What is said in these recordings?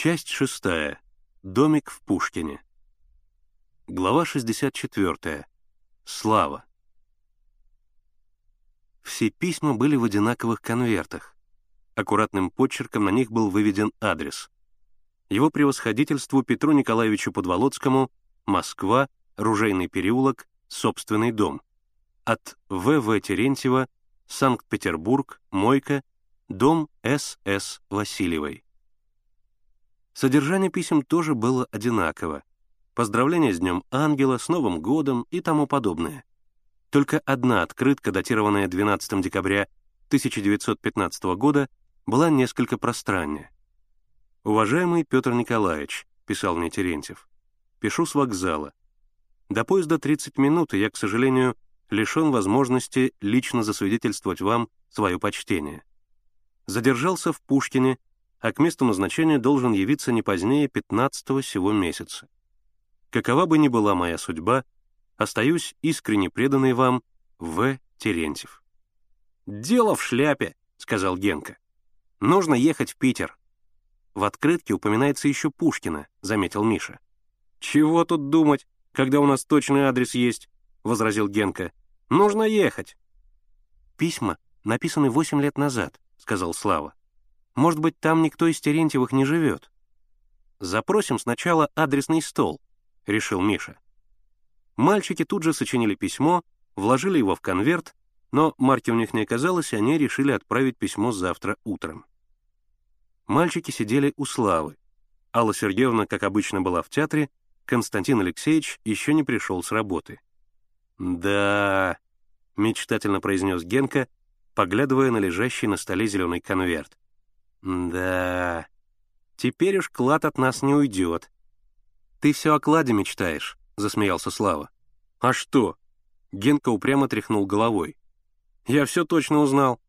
Часть шестая. Домик в Пушкине. Глава 64. Слава. Все письма были в одинаковых конвертах. Аккуратным почерком на них был выведен адрес. Его превосходительству Петру Николаевичу Подволоцкому, Москва, Ружейный переулок, собственный дом. От В.В. Терентьева, Санкт-Петербург, Мойка, дом С.С. Васильевой. Содержание писем тоже было одинаково. Поздравления с Днем Ангела, с Новым годом и тому подобное. Только одна открытка, датированная 12 декабря 1915 года, была несколько пространнее. «Уважаемый Петр Николаевич», — писал мне Терентьев, — «пишу с вокзала. До поезда 30 минут, и я, к сожалению, лишен возможности лично засвидетельствовать вам свое почтение. Задержался в Пушкине, а к месту назначения должен явиться не позднее 15-го сего месяца. Какова бы ни была моя судьба, Остаюсь искренне преданный вам В. Терентьев. «Дело в шляпе», — сказал Генка. «Нужно ехать в Питер». «В открытке упоминается еще Пушкина», — заметил Миша. «Чего тут думать, когда у нас точный адрес есть?» — возразил Генка. «Нужно ехать». «Письма написаны восемь лет назад», — сказал Слава. «Может быть, там никто из Терентьевых не живет?» «Запросим сначала адресный стол», — решил Миша. Мальчики тут же сочинили письмо, вложили его в конверт, но марки у них не оказалось, и они решили отправить письмо завтра утром. Мальчики сидели у Славы. Алла Сергеевна, как обычно, была в театре, Константин Алексеевич еще не пришел с работы. «Да...» — мечтательно произнес Генка, поглядывая на лежащий на столе зеленый конверт. «Да... Теперь уж клад от нас не уйдет. Ты все о кладе мечтаешь, — засмеялся Слава. «А что?» — Генка упрямо тряхнул головой. «Я все точно узнал.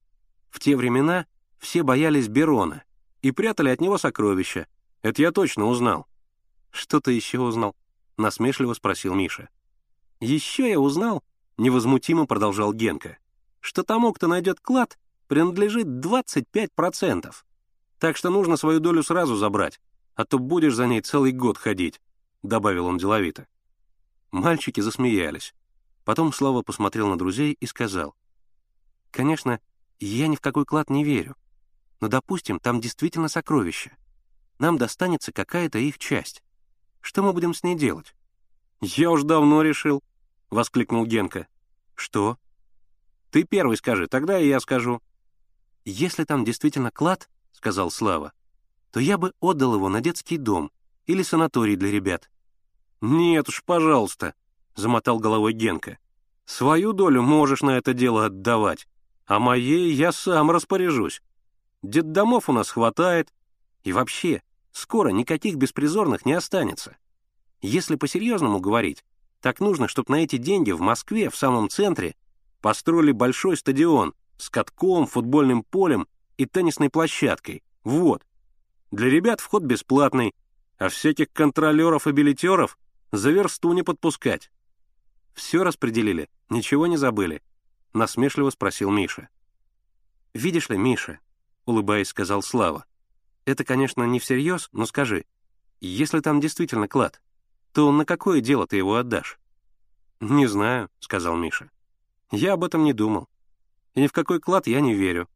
В те времена все боялись Берона и прятали от него сокровища. Это я точно узнал». «Что ты еще узнал?» — насмешливо спросил Миша. «Еще я узнал», — невозмутимо продолжал Генка, «что тому, кто найдет клад, принадлежит 25%. Так что нужно свою долю сразу забрать, а то будешь за ней целый год ходить», — добавил он деловито. Мальчики засмеялись. Потом Слава посмотрел на друзей и сказал. «Конечно, я ни в какой клад не верю. Но, допустим, там действительно сокровища. Нам достанется какая-то их часть. Что мы будем с ней делать?» «Я уж давно решил», — воскликнул Генка. «Что?» «Ты первый скажи, тогда и я скажу». «Если там действительно клад», — сказал Слава, «то я бы отдал его на детский дом или санаторий для ребят. «Нет уж, пожалуйста», — замотал головой Генка. «Свою долю можешь на это дело отдавать, а моей я сам распоряжусь. Детдомов у нас хватает, и вообще, скоро никаких беспризорных не останется. Если по-серьезному говорить, так нужно, чтобы на эти деньги в Москве, в самом центре, построили большой стадион с катком, футбольным полем и теннисной площадкой. Вот. Для ребят вход бесплатный, а всяких контролеров и билетеров за версту не подпускать. Все распределили, ничего не забыли? Насмешливо спросил Миша. Видишь ли, Миша, улыбаясь, сказал Слава. Это, конечно, не всерьез, но скажи, если там действительно клад, то на какое дело ты его отдашь? Не знаю, сказал Миша. Я об этом не думал. И ни в какой клад я не верю.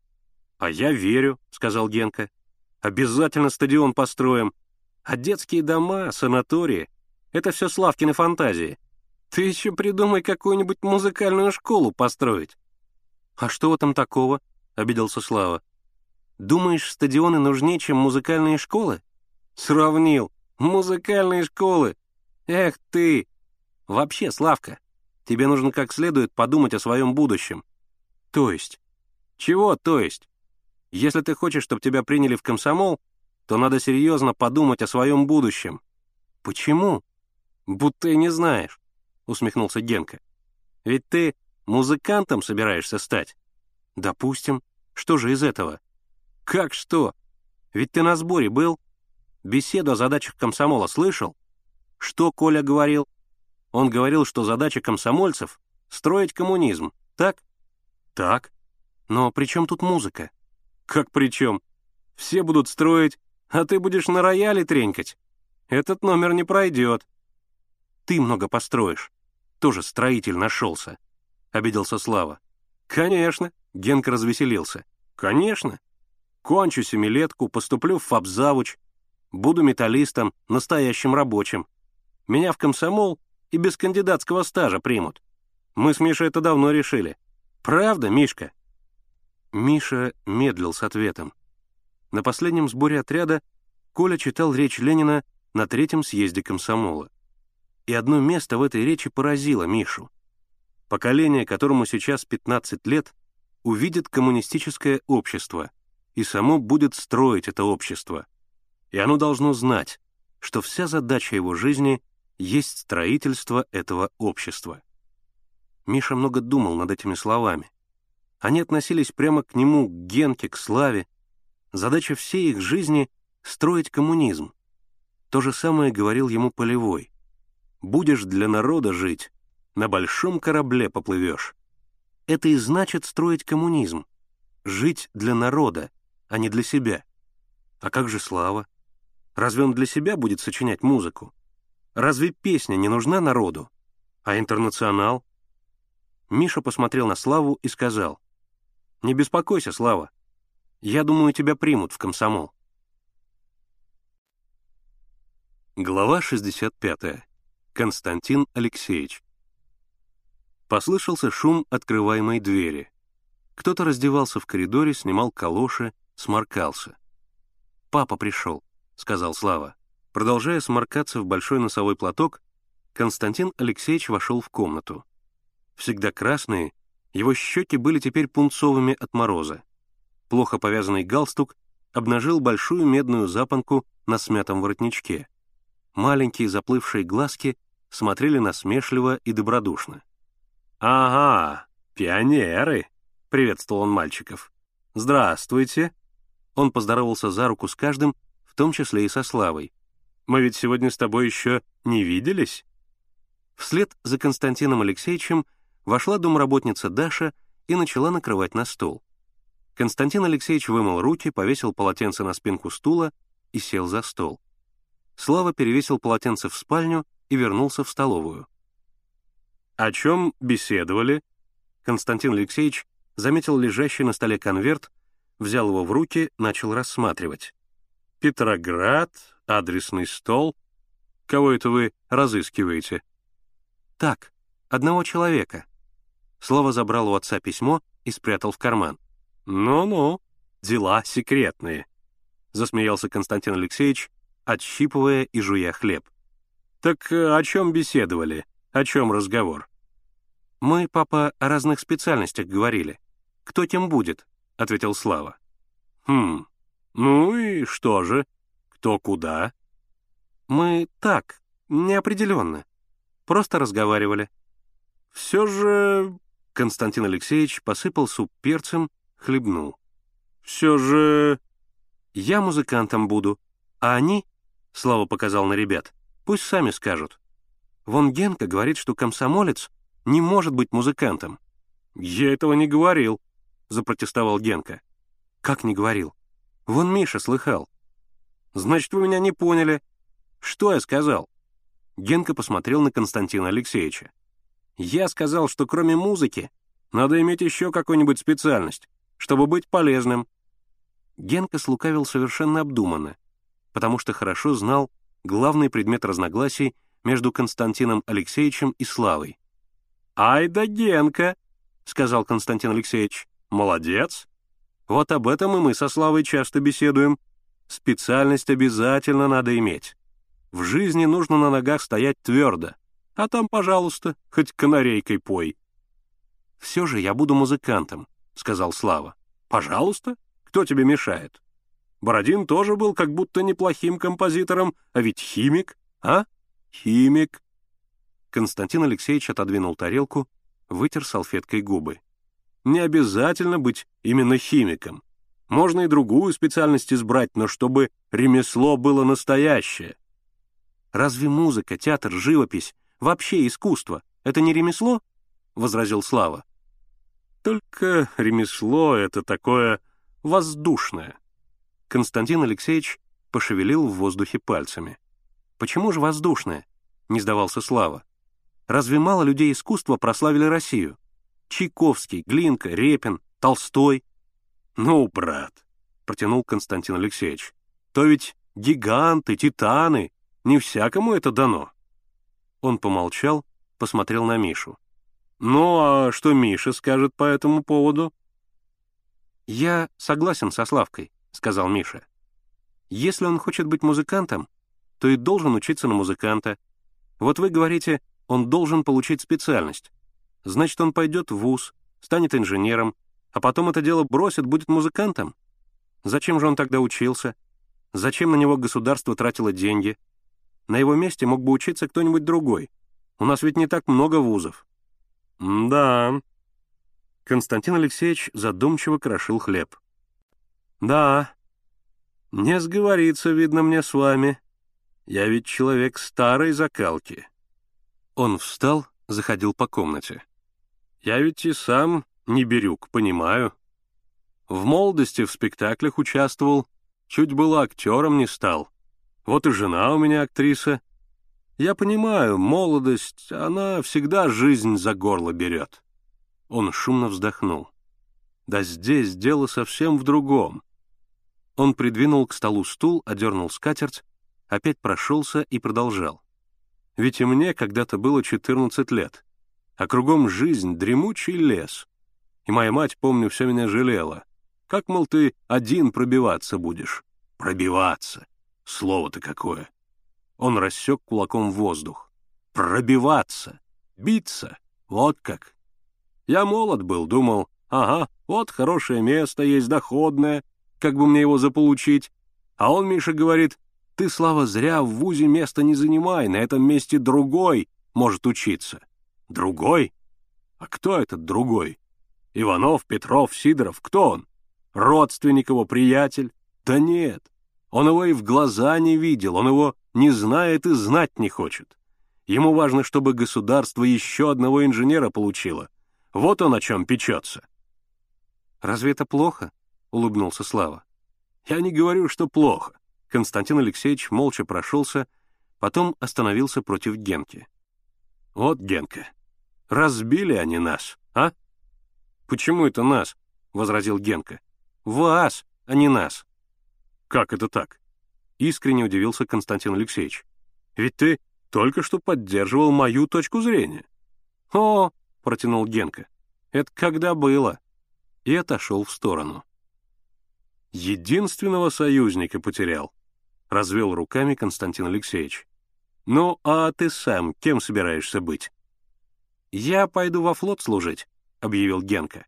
А я верю, сказал Генка. Обязательно стадион построим. А детские дома, санатории это все Славкины фантазии. Ты еще придумай какую-нибудь музыкальную школу построить». «А что в этом такого?» — обиделся Слава. «Думаешь, стадионы нужнее, чем музыкальные школы?» «Сравнил. Музыкальные школы. Эх ты! Вообще, Славка, тебе нужно как следует подумать о своем будущем». «То есть?» «Чего то есть? Если ты хочешь, чтобы тебя приняли в комсомол, то надо серьезно подумать о своем будущем». «Почему?» «Будто и не знаешь», — усмехнулся Генка. «Ведь ты музыкантом собираешься стать?» «Допустим. Что же из этого?» «Как что? Ведь ты на сборе был? Беседу о задачах комсомола слышал? Что Коля говорил? Он говорил, что задача комсомольцев — строить коммунизм, так?» «Так. Но при чем тут музыка?» «Как при чем? Все будут строить, А ты будешь на рояле тренькать? Этот номер не пройдет. Ты много построишь. Тоже строитель нашелся. Обиделся Слава. Конечно. Генка развеселился. Конечно. Кончу семилетку, поступлю в фабзавуч, буду металлистом, настоящим рабочим. Меня в комсомол и без кандидатского стажа примут. Мы с Мишей это давно решили. Правда, Мишка?» Миша медлил с ответом. На последнем сборе отряда Коля читал речь Ленина на третьем съезде комсомола. И одно место в этой речи поразило Мишу. Поколение, которому сейчас 15 лет, увидит коммунистическое общество и само будет строить это общество. И оно должно знать, что вся задача его жизни есть строительство этого общества. Миша много думал над этими словами. Они относились прямо к нему, к Генке, к Славе. Задача всей их жизни — строить коммунизм. То же самое говорил ему Полевой. «Будешь для народа жить, на большом корабле поплывешь». Это и значит строить коммунизм. Жить для народа, а не для себя. А как же Слава? Разве он для себя будет сочинять музыку? Разве песня не нужна народу? А интернационал? Миша посмотрел на Славу и сказал, «Не беспокойся, Слава. Я думаю, тебя примут в комсомол». Глава 65. Константин Алексеевич. Послышался шум открываемой двери. Кто-то раздевался в коридоре, снимал калоши, сморкался. «Папа пришел», — сказал Слава. Продолжая сморкаться в большой носовой платок, Константин Алексеевич вошел в комнату. Всегда красные, его щеки были теперь пунцовыми от мороза. Плохо повязанный галстук обнажил большую медную запонку на смятом воротничке. Маленькие заплывшие глазки смотрели насмешливо и добродушно. «Ага, пионеры!» — приветствовал он мальчиков. «Здравствуйте!» Он поздоровался за руку с каждым, в том числе и со Славой. Мы ведь сегодня с тобой еще не виделись?» Вслед за Константином Алексеевичем вошла домработница Даша и начала накрывать на стол. Константин Алексеевич вымыл руки, повесил полотенце на спинку стула и сел за стол. Слава перевесил полотенце в спальню и вернулся в столовую. «О чем беседовали?» Константин Алексеевич заметил лежащий на столе конверт, взял его в руки, начал рассматривать. «Петроград, адресный стол. Кого это вы разыскиваете?» «Так, одного человека». Слово забрал у отца письмо и спрятал в карман. «Ну-ну, дела секретные», — засмеялся Константин Алексеевич, отщипывая и жуя хлеб. «Так э, о чем беседовали? О чем разговор?» «Мы, папа, о разных специальностях говорили. Кто кем будет?» — ответил Слава. «Хм, ну и что же?» Кто куда? Мы так, неопределенно. Просто разговаривали. Все же... Константин Алексеевич посыпал суп перцем, хлебнул. Все же... Я музыкантом буду, а они, Слава показал на ребят, пусть сами скажут. Вон Генка говорит, что комсомолец не может быть музыкантом. Я этого не говорил, запротестовал Генка. Как не говорил? Вон Миша слыхал. Значит, вы меня не поняли. Что я сказал? Генка посмотрел на Константина Алексеевича. Я сказал, что кроме музыки надо иметь еще какую-нибудь специальность, чтобы быть полезным. Генка слукавил совершенно обдуманно, потому что хорошо знал главный предмет разногласий между Константином Алексеевичем и Славой. «Ай да Генка!» — сказал Константин Алексеевич. «Молодец! Вот об этом и мы со Славой часто беседуем. Специальность обязательно надо иметь. В жизни нужно на ногах стоять твердо, а там, пожалуйста, хоть канарейкой пой. «Все же я буду музыкантом», — сказал Слава. «Пожалуйста, кто тебе мешает? Бородин тоже был как будто неплохим композитором, а ведь химик, а? Химик». Константин Алексеевич отодвинул тарелку, вытер салфеткой губы. «Не обязательно быть именно химиком. Можно и другую специальность избрать, но чтобы ремесло было настоящее. Разве музыка, театр, живопись, вообще искусство — это не ремесло? — возразил Слава. Только ремесло — это такое воздушное. Константин Алексеевич пошевелил в воздухе пальцами. «Почему же воздушное?» — не сдавался Слава. «Разве мало людей искусства прославили Россию? Чайковский, Глинка, Репин, Толстой». «Ну, брат», — протянул Константин Алексеевич, «то ведь гиганты, титаны, не всякому это дано». Он помолчал, посмотрел на Мишу. «Ну, а что Миша скажет по этому поводу?» «Я согласен со Славкой», — сказал Миша. «Если он хочет быть музыкантом, то и должен учиться на музыканта. Вот вы говорите, он должен получить специальность. Значит, он пойдет в ВУЗ, станет инженером, а потом это дело бросит, будет музыкантом? Зачем же он тогда учился? Зачем на него государство тратило деньги? На его месте мог бы учиться кто-нибудь другой. У нас ведь не так много вузов». «Да», Константин Алексеевич задумчиво крошил хлеб. «Да, не сговорится, видно мне с вами. Я ведь человек старой закалки». Он встал, заходил по комнате. «Я ведь и сам не берюк, понимаю. В молодости в спектаклях участвовал, чуть было актером не стал. Вот и жена у меня актриса. Я понимаю, молодость, она всегда жизнь за горло берет. Он шумно вздохнул. «Да здесь дело совсем в другом». Он придвинул к столу стул, одернул скатерть, опять прошелся и продолжал. «Ведь и мне когда-то было 14 лет, а кругом жизнь, дремучий лес. И моя мать, помню, все меня жалела. Как, мол, ты один пробиваться будешь? Пробиваться! Слово-то какое!» Он рассек кулаком воздух. «Пробиваться! Биться! Вот как!» Я молод был, думал, ага, вот хорошее место есть, доходное, как бы мне его заполучить. А он, Миша, говорит, ты, Слава, зря в ВУЗе место не занимай, на этом месте другой может учиться. Другой? А кто этот другой? Иванов, Петров, Сидоров, кто он? Родственник его, приятель? Да нет, он его и в глаза не видел, он его не знает и знать не хочет. Ему важно, чтобы государство еще одного инженера получило, вот он о чем печется». «Разве это плохо?» — улыбнулся Слава. «Я не говорю, что плохо». Константин Алексеевич молча прошелся, потом остановился против Генки. «Вот, Генка, разбили они нас, а?» «Почему это нас?» — возразил Генка. «Вас, а не нас». «Как это так?» — искренне удивился Константин Алексеевич. «Ведь ты только что поддерживал мою точку зрения». «О, — протянул Генка. «Это когда было?» И отошел в сторону. «Единственного союзника потерял», — развел руками Константин Алексеевич. «Ну, а ты сам кем собираешься быть?» «Я пойду во флот служить», — объявил Генка.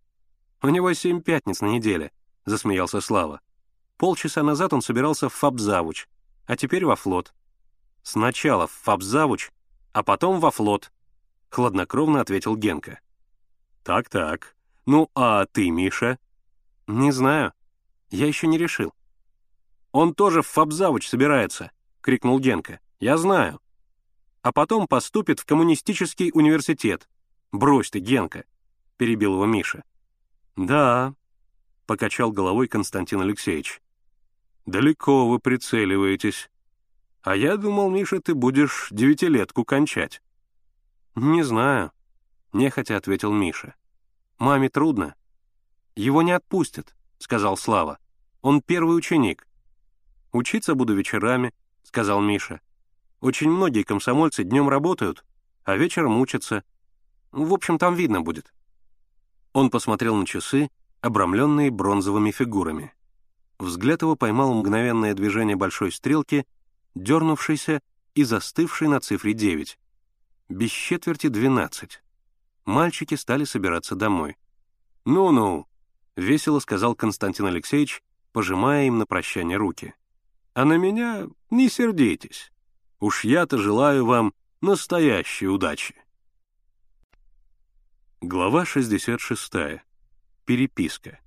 «У него семь пятниц на неделе», — засмеялся Слава. «Полчаса назад он собирался в Фабзавуч, а теперь во флот. Сначала в Фабзавуч, а потом во флот», — хладнокровно ответил Генка. «Так-так. Ну, а ты, Миша?» «Не знаю. Я еще не решил». «Он тоже в Фабзавуч собирается», — крикнул Генка. «Я знаю». «А потом поступит в коммунистический университет». «Брось ты, Генка», — перебил его Миша. «Да», — покачал головой Константин Алексеевич. «Далеко вы прицеливаетесь. А я думал, Миша, ты будешь девятилетку кончать». «Не знаю», — нехотя ответил Миша. «Маме трудно». «Его не отпустят», — сказал Слава. «Он первый ученик». «Учиться буду вечерами», — сказал Миша. «Очень многие комсомольцы днем работают, а вечером учатся. В общем, там видно будет». Он посмотрел на часы, обрамленные бронзовыми фигурами. Взгляд его поймал мгновенное движение большой стрелки, дернувшейся и застывшей на цифре 9 без четверти двенадцать. Мальчики стали собираться домой. «Ну-ну», — весело сказал Константин Алексеевич, пожимая им на прощание руки. «А на меня не сердитесь. Уж я-то желаю вам настоящей удачи». Глава 66. Переписка.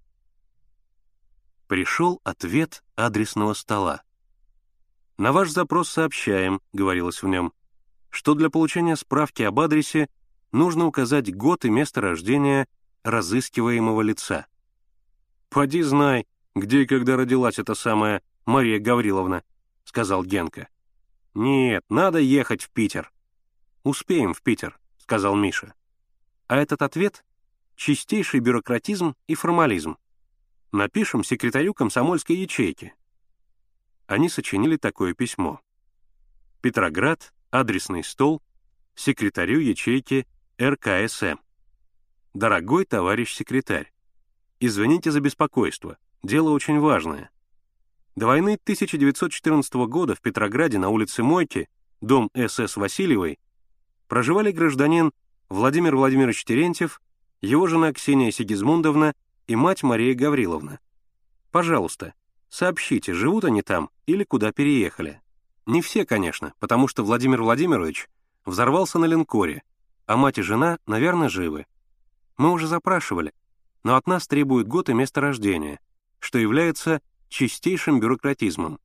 Пришел ответ адресного стола. «На ваш запрос сообщаем», — говорилось в нем, что для получения справки об адресе нужно указать год и место рождения разыскиваемого лица. «Поди знай, где и когда родилась эта самая Мария Гавриловна», сказал Генка. «Нет, надо ехать в Питер». «Успеем в Питер», — сказал Миша. А этот ответ — чистейший бюрократизм и формализм. Напишем секретарю комсомольской ячейки. Они сочинили такое письмо. Петроград, адресный стол, секретарю ячейки РКСМ. Дорогой товарищ секретарь, извините за беспокойство, дело очень важное. До войны 1914 года в Петрограде на улице Мойки, дом СС Васильевой, проживали гражданин Владимир Владимирович Терентьев, его жена Ксения Сигизмундовна и мать Мария Гавриловна. Пожалуйста, сообщите, живут они там или куда переехали. Не все, конечно, потому что Владимир Владимирович взорвался на линкоре, а мать и жена, наверное, живы. Мы уже запрашивали, но от нас требуют год и место рождения, что является чистейшим бюрократизмом.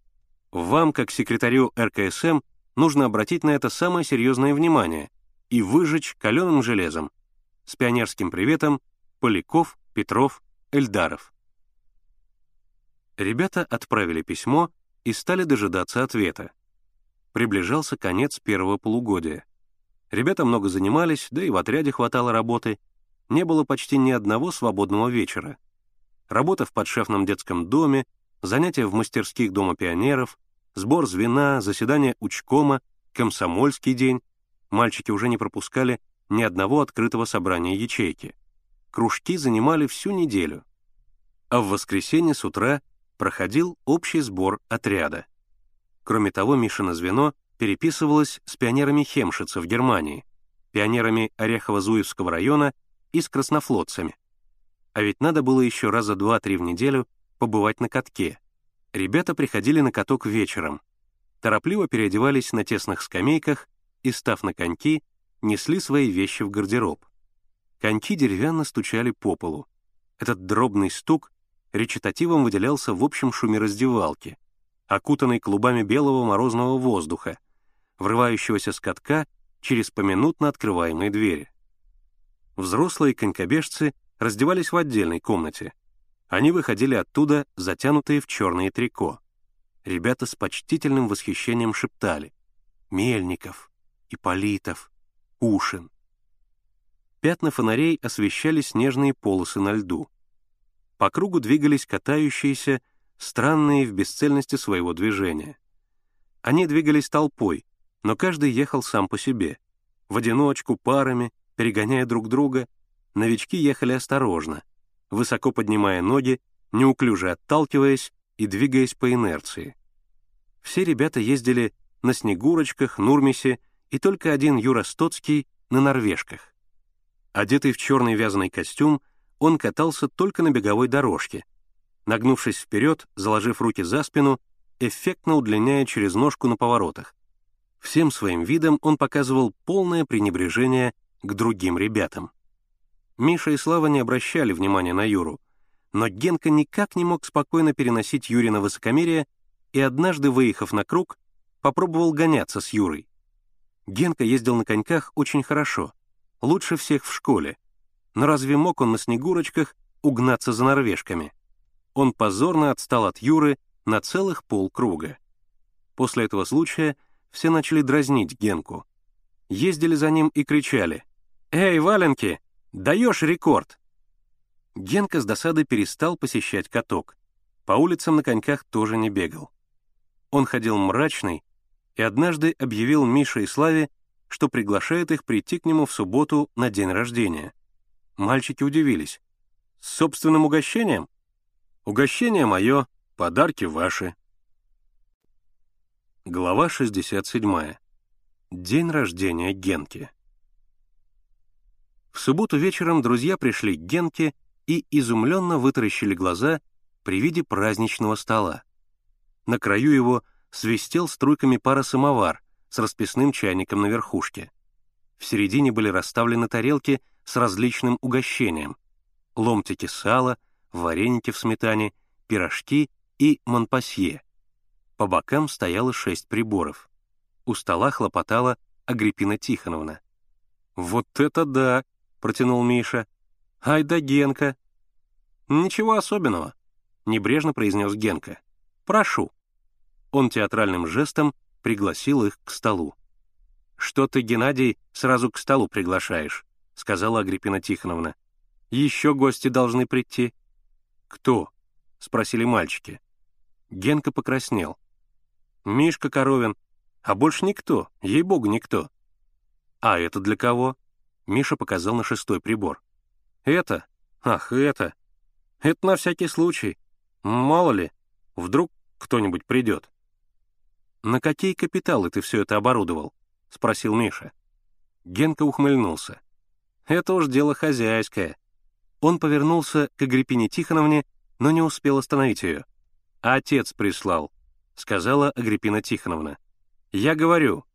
Вам, как секретарю РКСМ, нужно обратить на это самое серьезное внимание и выжечь каленым железом. С пионерским приветом Поляков, Петров, Эльдаров. Ребята отправили письмо и стали дожидаться ответа. Приближался конец первого полугодия. Ребята много занимались, да и в отряде хватало работы. Не было почти ни одного свободного вечера. Работа в подшефном детском доме, занятия в мастерских Дома пионеров, сбор звена, заседание учкома, комсомольский день. Мальчики уже не пропускали ни одного открытого собрания ячейки. Кружки занимали всю неделю. А в воскресенье с утра проходил общий сбор отряда. Кроме того, Мишина звено переписывалась с пионерами Хемшица в Германии, пионерами Орехово-Зуевского района и с краснофлотцами. А ведь надо было еще раза два-три в неделю побывать на катке. Ребята приходили на каток вечером, торопливо переодевались на тесных скамейках и, став на коньки, несли свои вещи в гардероб. Коньки деревянно стучали по полу. Этот дробный стук речитативом выделялся в общем шуме раздевалки, окутанной клубами белого морозного воздуха, врывающегося с катка через поминутно открываемые двери. Взрослые конькобежцы раздевались в отдельной комнате. Они выходили оттуда, затянутые в черные трико. Ребята с почтительным восхищением шептали «Мельников, Иполитов, Ушин». Пятна фонарей освещали снежные полосы на льду. По кругу двигались катающиеся, странные в бесцельности своего движения. Они двигались толпой, но каждый ехал сам по себе. В одиночку, парами, перегоняя друг друга, новички ехали осторожно, высоко поднимая ноги, неуклюже отталкиваясь и двигаясь по инерции. Все ребята ездили на Снегурочках, Нурмисе и только один Юра Стоцкий на Норвежках. Одетый в черный вязаный костюм, он катался только на беговой дорожке. Нагнувшись вперед, заложив руки за спину, эффектно удлиняя через ножку на поворотах. Всем своим видом он показывал полное пренебрежение к другим ребятам. Миша и Слава не обращали внимания на Юру, но Генка никак не мог спокойно переносить Юрина высокомерие и однажды, выехав на круг, попробовал гоняться с Юрой. Генка ездил на коньках очень хорошо, лучше всех в школе, но разве мог он на снегурочках угнаться за норвежками? Он позорно отстал от Юры на целых полкруга. После этого случая все начали дразнить Генку. Ездили за ним и кричали «Эй, валенки, даешь рекорд!» Генка с досады перестал посещать каток. По улицам на коньках тоже не бегал. Он ходил мрачный и однажды объявил Мише и Славе, что приглашает их прийти к нему в субботу на день рождения. Мальчики удивились. «С собственным угощением?» «Угощение мое, подарки ваши», Глава 67. День рождения Генки. В субботу вечером друзья пришли к Генке и изумленно вытаращили глаза при виде праздничного стола. На краю его свистел струйками пара самовар с расписным чайником на верхушке. В середине были расставлены тарелки с различным угощением. Ломтики сала, вареники в сметане, пирожки и монпасье — по бокам стояло шесть приборов. У стола хлопотала Агриппина Тихоновна. «Вот это да!» — протянул Миша. «Ай да Генка!» «Ничего особенного», — небрежно произнес Генка. «Прошу». Он театральным жестом пригласил их к столу. «Что ты, Геннадий, сразу к столу приглашаешь?» — сказала Агриппина Тихоновна. «Еще гости должны прийти». «Кто?» — спросили мальчики. Генка покраснел. «Мишка Коровин. А больше никто, ей-богу, никто». «А это для кого?» Миша показал на шестой прибор. «Это? Ах, это. Это на всякий случай. Мало ли, вдруг кто-нибудь придет». «На какие капиталы ты все это оборудовал?» — спросил Миша. Генка ухмыльнулся. «Это уж дело хозяйское». Он повернулся к Агриппине Тихоновне, но не успел остановить ее. «Отец прислал», — сказала Агриппина Тихоновна. «Я говорю,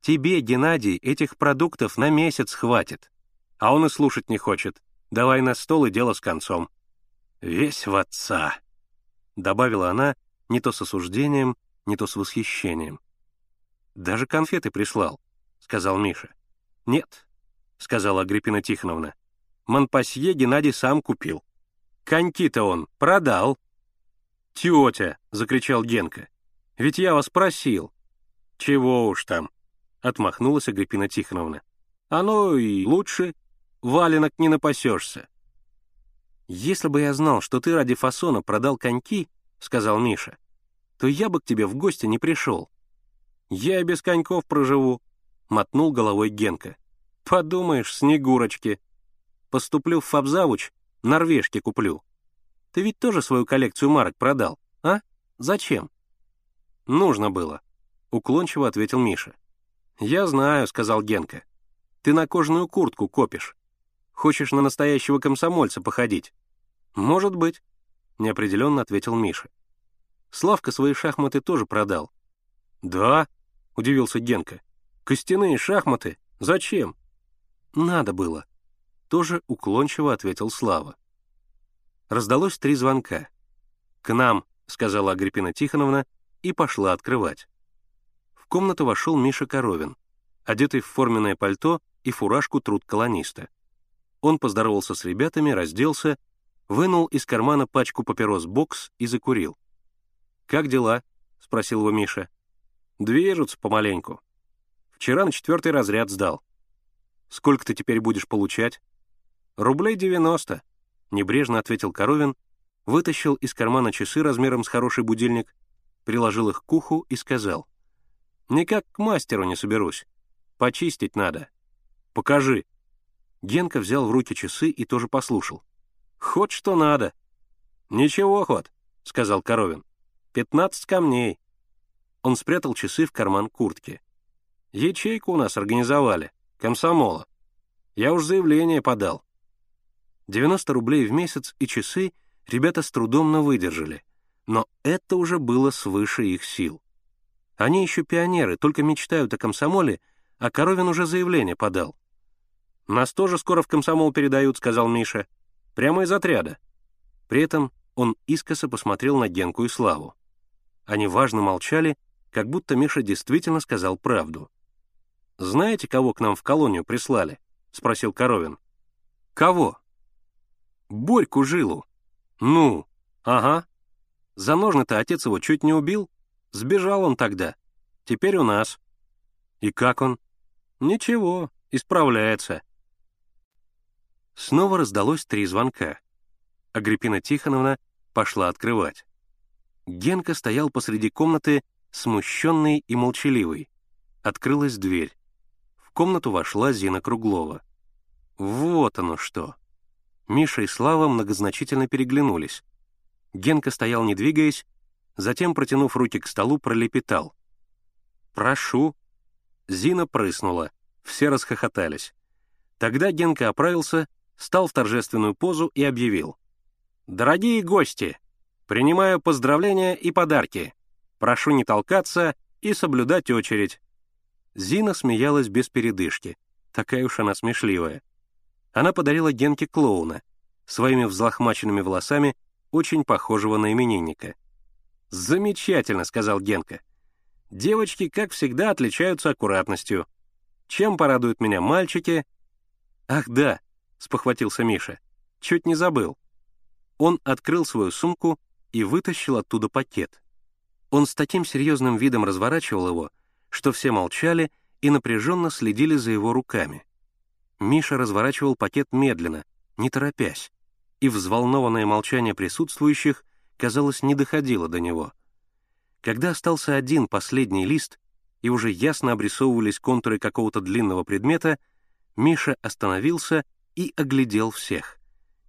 тебе, Геннадий, этих продуктов на месяц хватит. А он и слушать не хочет. Давай на стол и дело с концом». «Весь в отца», — добавила она не то с осуждением, не то с восхищением. «Даже конфеты прислал», — сказал Миша. «Нет», — сказала Агриппина Тихоновна. «Монпасье Геннадий сам купил. Коньки-то он продал». «Тетя!» — закричал Генка. «Ведь я вас просил». «Чего уж там?» — отмахнулась Агриппина Тихоновна. «Оно и лучше. Валенок не напасешься». «Если бы я знал, что ты ради фасона продал коньки, — сказал Миша, то я бы к тебе в гости не пришел. Я и без коньков проживу, — мотнул головой Генка. Подумаешь, снегурочки. Поступлю в Фабзавуч, норвежки куплю. Ты ведь тоже свою коллекцию марок продал, а? Зачем? Нужно было, — уклончиво ответил Миша. Я знаю, — сказал Генка. Ты на кожаную куртку копишь. Хочешь на настоящего комсомольца походить? Может быть, — неопределенно ответил Миша. Славка свои шахматы тоже продал. «Да?» — удивился Генка. «Костяные шахматы? Зачем?» «Надо было», — тоже уклончиво ответил Слава. Раздалось три звонка. «К нам», — сказала Агриппина Тихоновна, и пошла открывать. В комнату вошел Миша Коровин, одетый в форменное пальто и фуражку труд колониста. Он поздоровался с ребятами, разделся, вынул из кармана пачку папирос «Бокс» и закурил. «Как дела?» — спросил его Миша. «Движутся помаленьку. Вчера на четвертый разряд сдал. Сколько ты теперь будешь получать?» «Рублей девяносто», — небрежно ответил Коровин, вытащил из кармана часы размером с хороший будильник, приложил их к уху и сказал. «Никак к мастеру не соберусь. Почистить надо. Покажи». Генка взял в руки часы и тоже послушал. «Хоть что надо». «Ничего, ход», — сказал Коровин. Пятнадцать камней». Он спрятал часы в карман куртки. «Ячейку у нас организовали. Комсомола. Я уж заявление подал». 90 рублей в месяц и часы ребята с трудом на выдержали, но это уже было свыше их сил. Они еще пионеры, только мечтают о комсомоле, а Коровин уже заявление подал. «Нас тоже скоро в комсомол передают», — сказал Миша. «Прямо из отряда». При этом он искоса посмотрел на Генку и Славу. Они важно молчали, как будто Миша действительно сказал правду. «Знаете, кого к нам в колонию прислали?» — спросил Коровин. «Кого?» «Борьку Жилу». «Ну, ага. За ножны-то отец его чуть не убил. Сбежал он тогда. Теперь у нас». «И как он?» «Ничего, исправляется». Снова раздалось три звонка. Агриппина Тихоновна пошла открывать. Генка стоял посреди комнаты, смущенный и молчаливый. Открылась дверь. В комнату вошла Зина Круглова. Вот оно что. Миша и Слава многозначительно переглянулись. Генка стоял, не двигаясь, затем, протянув руки к столу, пролепетал. «Прошу». Зина прыснула. Все расхохотались. Тогда Генка оправился, стал в торжественную позу и объявил. «Дорогие гости, Принимаю поздравления и подарки. Прошу не толкаться и соблюдать очередь». Зина смеялась без передышки. Такая уж она смешливая. Она подарила Генке клоуна, своими взлохмаченными волосами, очень похожего на именинника. «Замечательно», — сказал Генка. «Девочки, как всегда, отличаются аккуратностью. Чем порадуют меня мальчики?» «Ах, да», — спохватился Миша. «Чуть не забыл». Он открыл свою сумку и вытащил оттуда пакет. Он с таким серьезным видом разворачивал его, что все молчали и напряженно следили за его руками. Миша разворачивал пакет медленно, не торопясь, и взволнованное молчание присутствующих, казалось, не доходило до него. Когда остался один последний лист, и уже ясно обрисовывались контуры какого-то длинного предмета, Миша остановился и оглядел всех.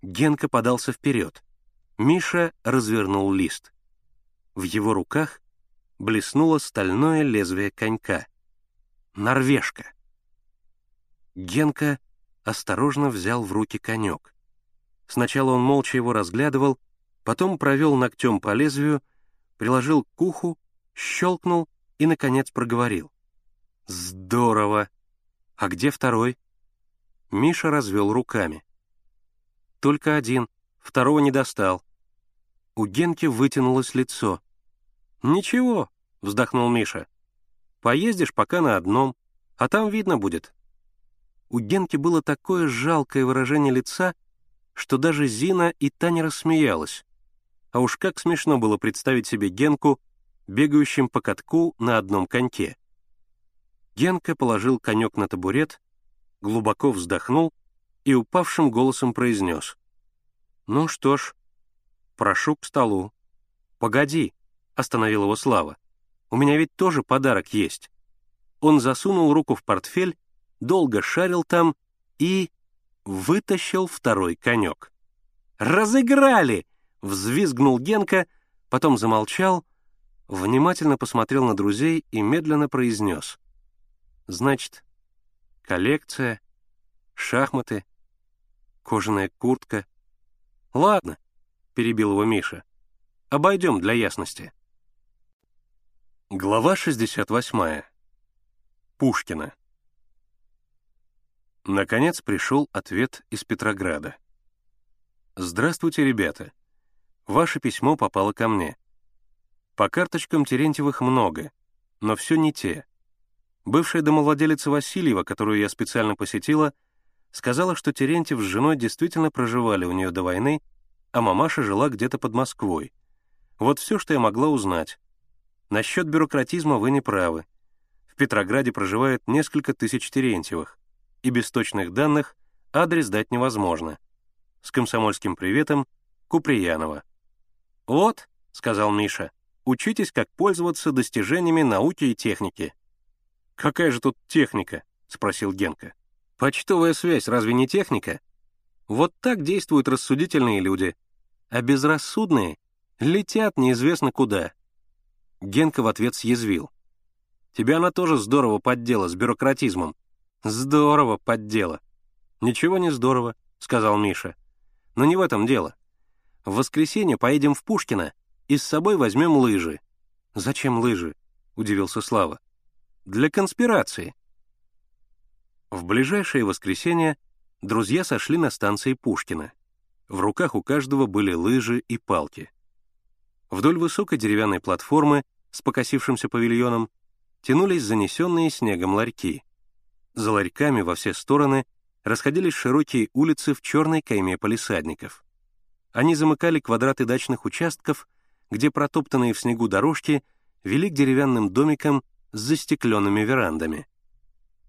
Генка подался вперед. Миша развернул лист. В его руках блеснуло стальное лезвие конька. Норвежка. Генка осторожно взял в руки конек. Сначала он молча его разглядывал, потом провел ногтем по лезвию, приложил к уху, щелкнул и, наконец, проговорил. «Здорово! А где второй?» Миша развел руками. «Только один, второго не достал». У Генки вытянулось лицо. «Ничего», — вздохнул Миша. «Поездишь пока на одном, а там видно будет». У Генки было такое жалкое выражение лица, что даже Зина и Таня рассмеялась. А уж как смешно было представить себе Генку, бегающим по катку на одном коньке. Генка положил конек на табурет, глубоко вздохнул и упавшим голосом произнес. «Ну что ж, прошу к столу». «Погоди», — остановил его Слава. «У меня ведь тоже подарок есть». Он засунул руку в портфель, долго шарил там и вытащил второй конек. «Разыграли!» — взвизгнул Генка, потом замолчал, внимательно посмотрел на друзей и медленно произнес. «Значит, коллекция, шахматы, кожаная куртка. Ладно, — перебил его Миша, — обойдем для ясности». Глава 68. Пушкина. Наконец пришел ответ из Петрограда. «Здравствуйте, ребята. Ваше письмо попало ко мне. По карточкам Терентьевых много, но все не те. Бывшая домовладелица Васильева, которую я специально посетила, сказала, что Терентьев с женой действительно проживали у нее до войны, а мамаша жила где-то под Москвой. Вот все, что я могла узнать. Насчет бюрократизма вы не правы. В Петрограде проживает несколько тысяч Терентьевых, и без точных данных адрес дать невозможно. С комсомольским приветом, Куприянова. «Вот», — сказал Миша, — «учитесь, как пользоваться достижениями науки и техники». «Какая же тут техника?» — спросил Генка. «Почтовая связь разве не техника?» Вот так действуют рассудительные люди, а безрассудные летят неизвестно куда. Генка в ответ съязвил. «Тебя она тоже здорово поддела с бюрократизмом». «Здорово поддела». «Ничего не здорово», — сказал Миша. «Но не в этом дело. В воскресенье поедем в Пушкино и с собой возьмем лыжи». «Зачем лыжи?» — удивился Слава. «Для конспирации». В ближайшее воскресенье друзья сошли на станции Пушкина. В руках у каждого были лыжи и палки. Вдоль высокой деревянной платформы с покосившимся павильоном тянулись занесенные снегом ларьки. За ларьками во все стороны расходились широкие улицы в черной кайме полисадников. Они замыкали квадраты дачных участков, где протоптанные в снегу дорожки вели к деревянным домикам с застекленными верандами.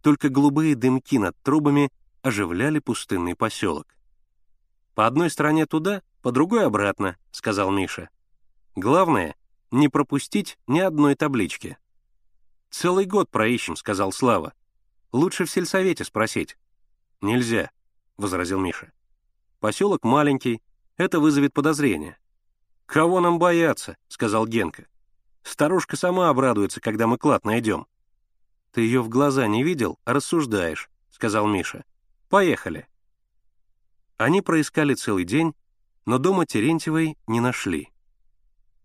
Только голубые дымки над трубами оживляли пустынный поселок. «По одной стороне туда, по другой обратно», — сказал Миша. «Главное — не пропустить ни одной таблички». «Целый год проищем», — сказал Слава. «Лучше в сельсовете спросить». «Нельзя», — возразил Миша. «Поселок маленький, это вызовет подозрение. «Кого нам бояться?» — сказал Генка. «Старушка сама обрадуется, когда мы клад найдем». «Ты ее в глаза не видел, а рассуждаешь», — сказал Миша. «Поехали». Они проискали целый день, но дома Терентьевой не нашли.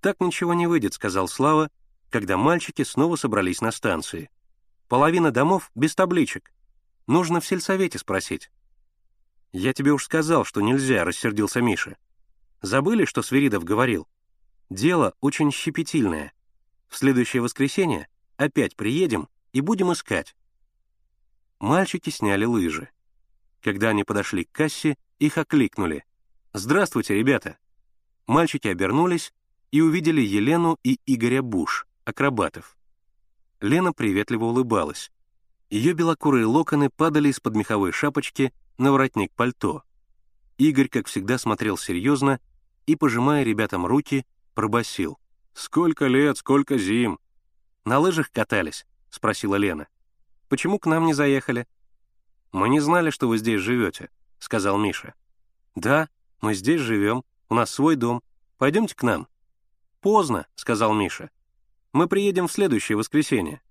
«Так ничего не выйдет», — сказал Слава, когда мальчики снова собрались на станции. «Половина домов без табличек. Нужно в сельсовете спросить». «Я тебе уж сказал, что нельзя», — рассердился Миша. Забыли, что Свиридов говорил? Дело очень щепетильное. В следующее воскресенье опять приедем и будем искать. Мальчики сняли лыжи. Когда они подошли к кассе, их окликнули. «Здравствуйте, ребята!» Мальчики обернулись и увидели Елену и Игоря Буш, акробатов. Лена приветливо улыбалась. Ее белокурые локоны падали из-под меховой шапочки на воротник пальто. Игорь, как всегда, смотрел серьезно и, пожимая ребятам руки, пробасил. «Сколько лет, сколько зим!» «На лыжах катались?» — спросила Лена. «Почему к нам не заехали?» «Мы не знали, что вы здесь живете», — сказал Миша. «Да, мы здесь живем, у нас свой дом. Пойдемте к нам». «Поздно», — сказал Миша. «Мы приедем в следующее воскресенье».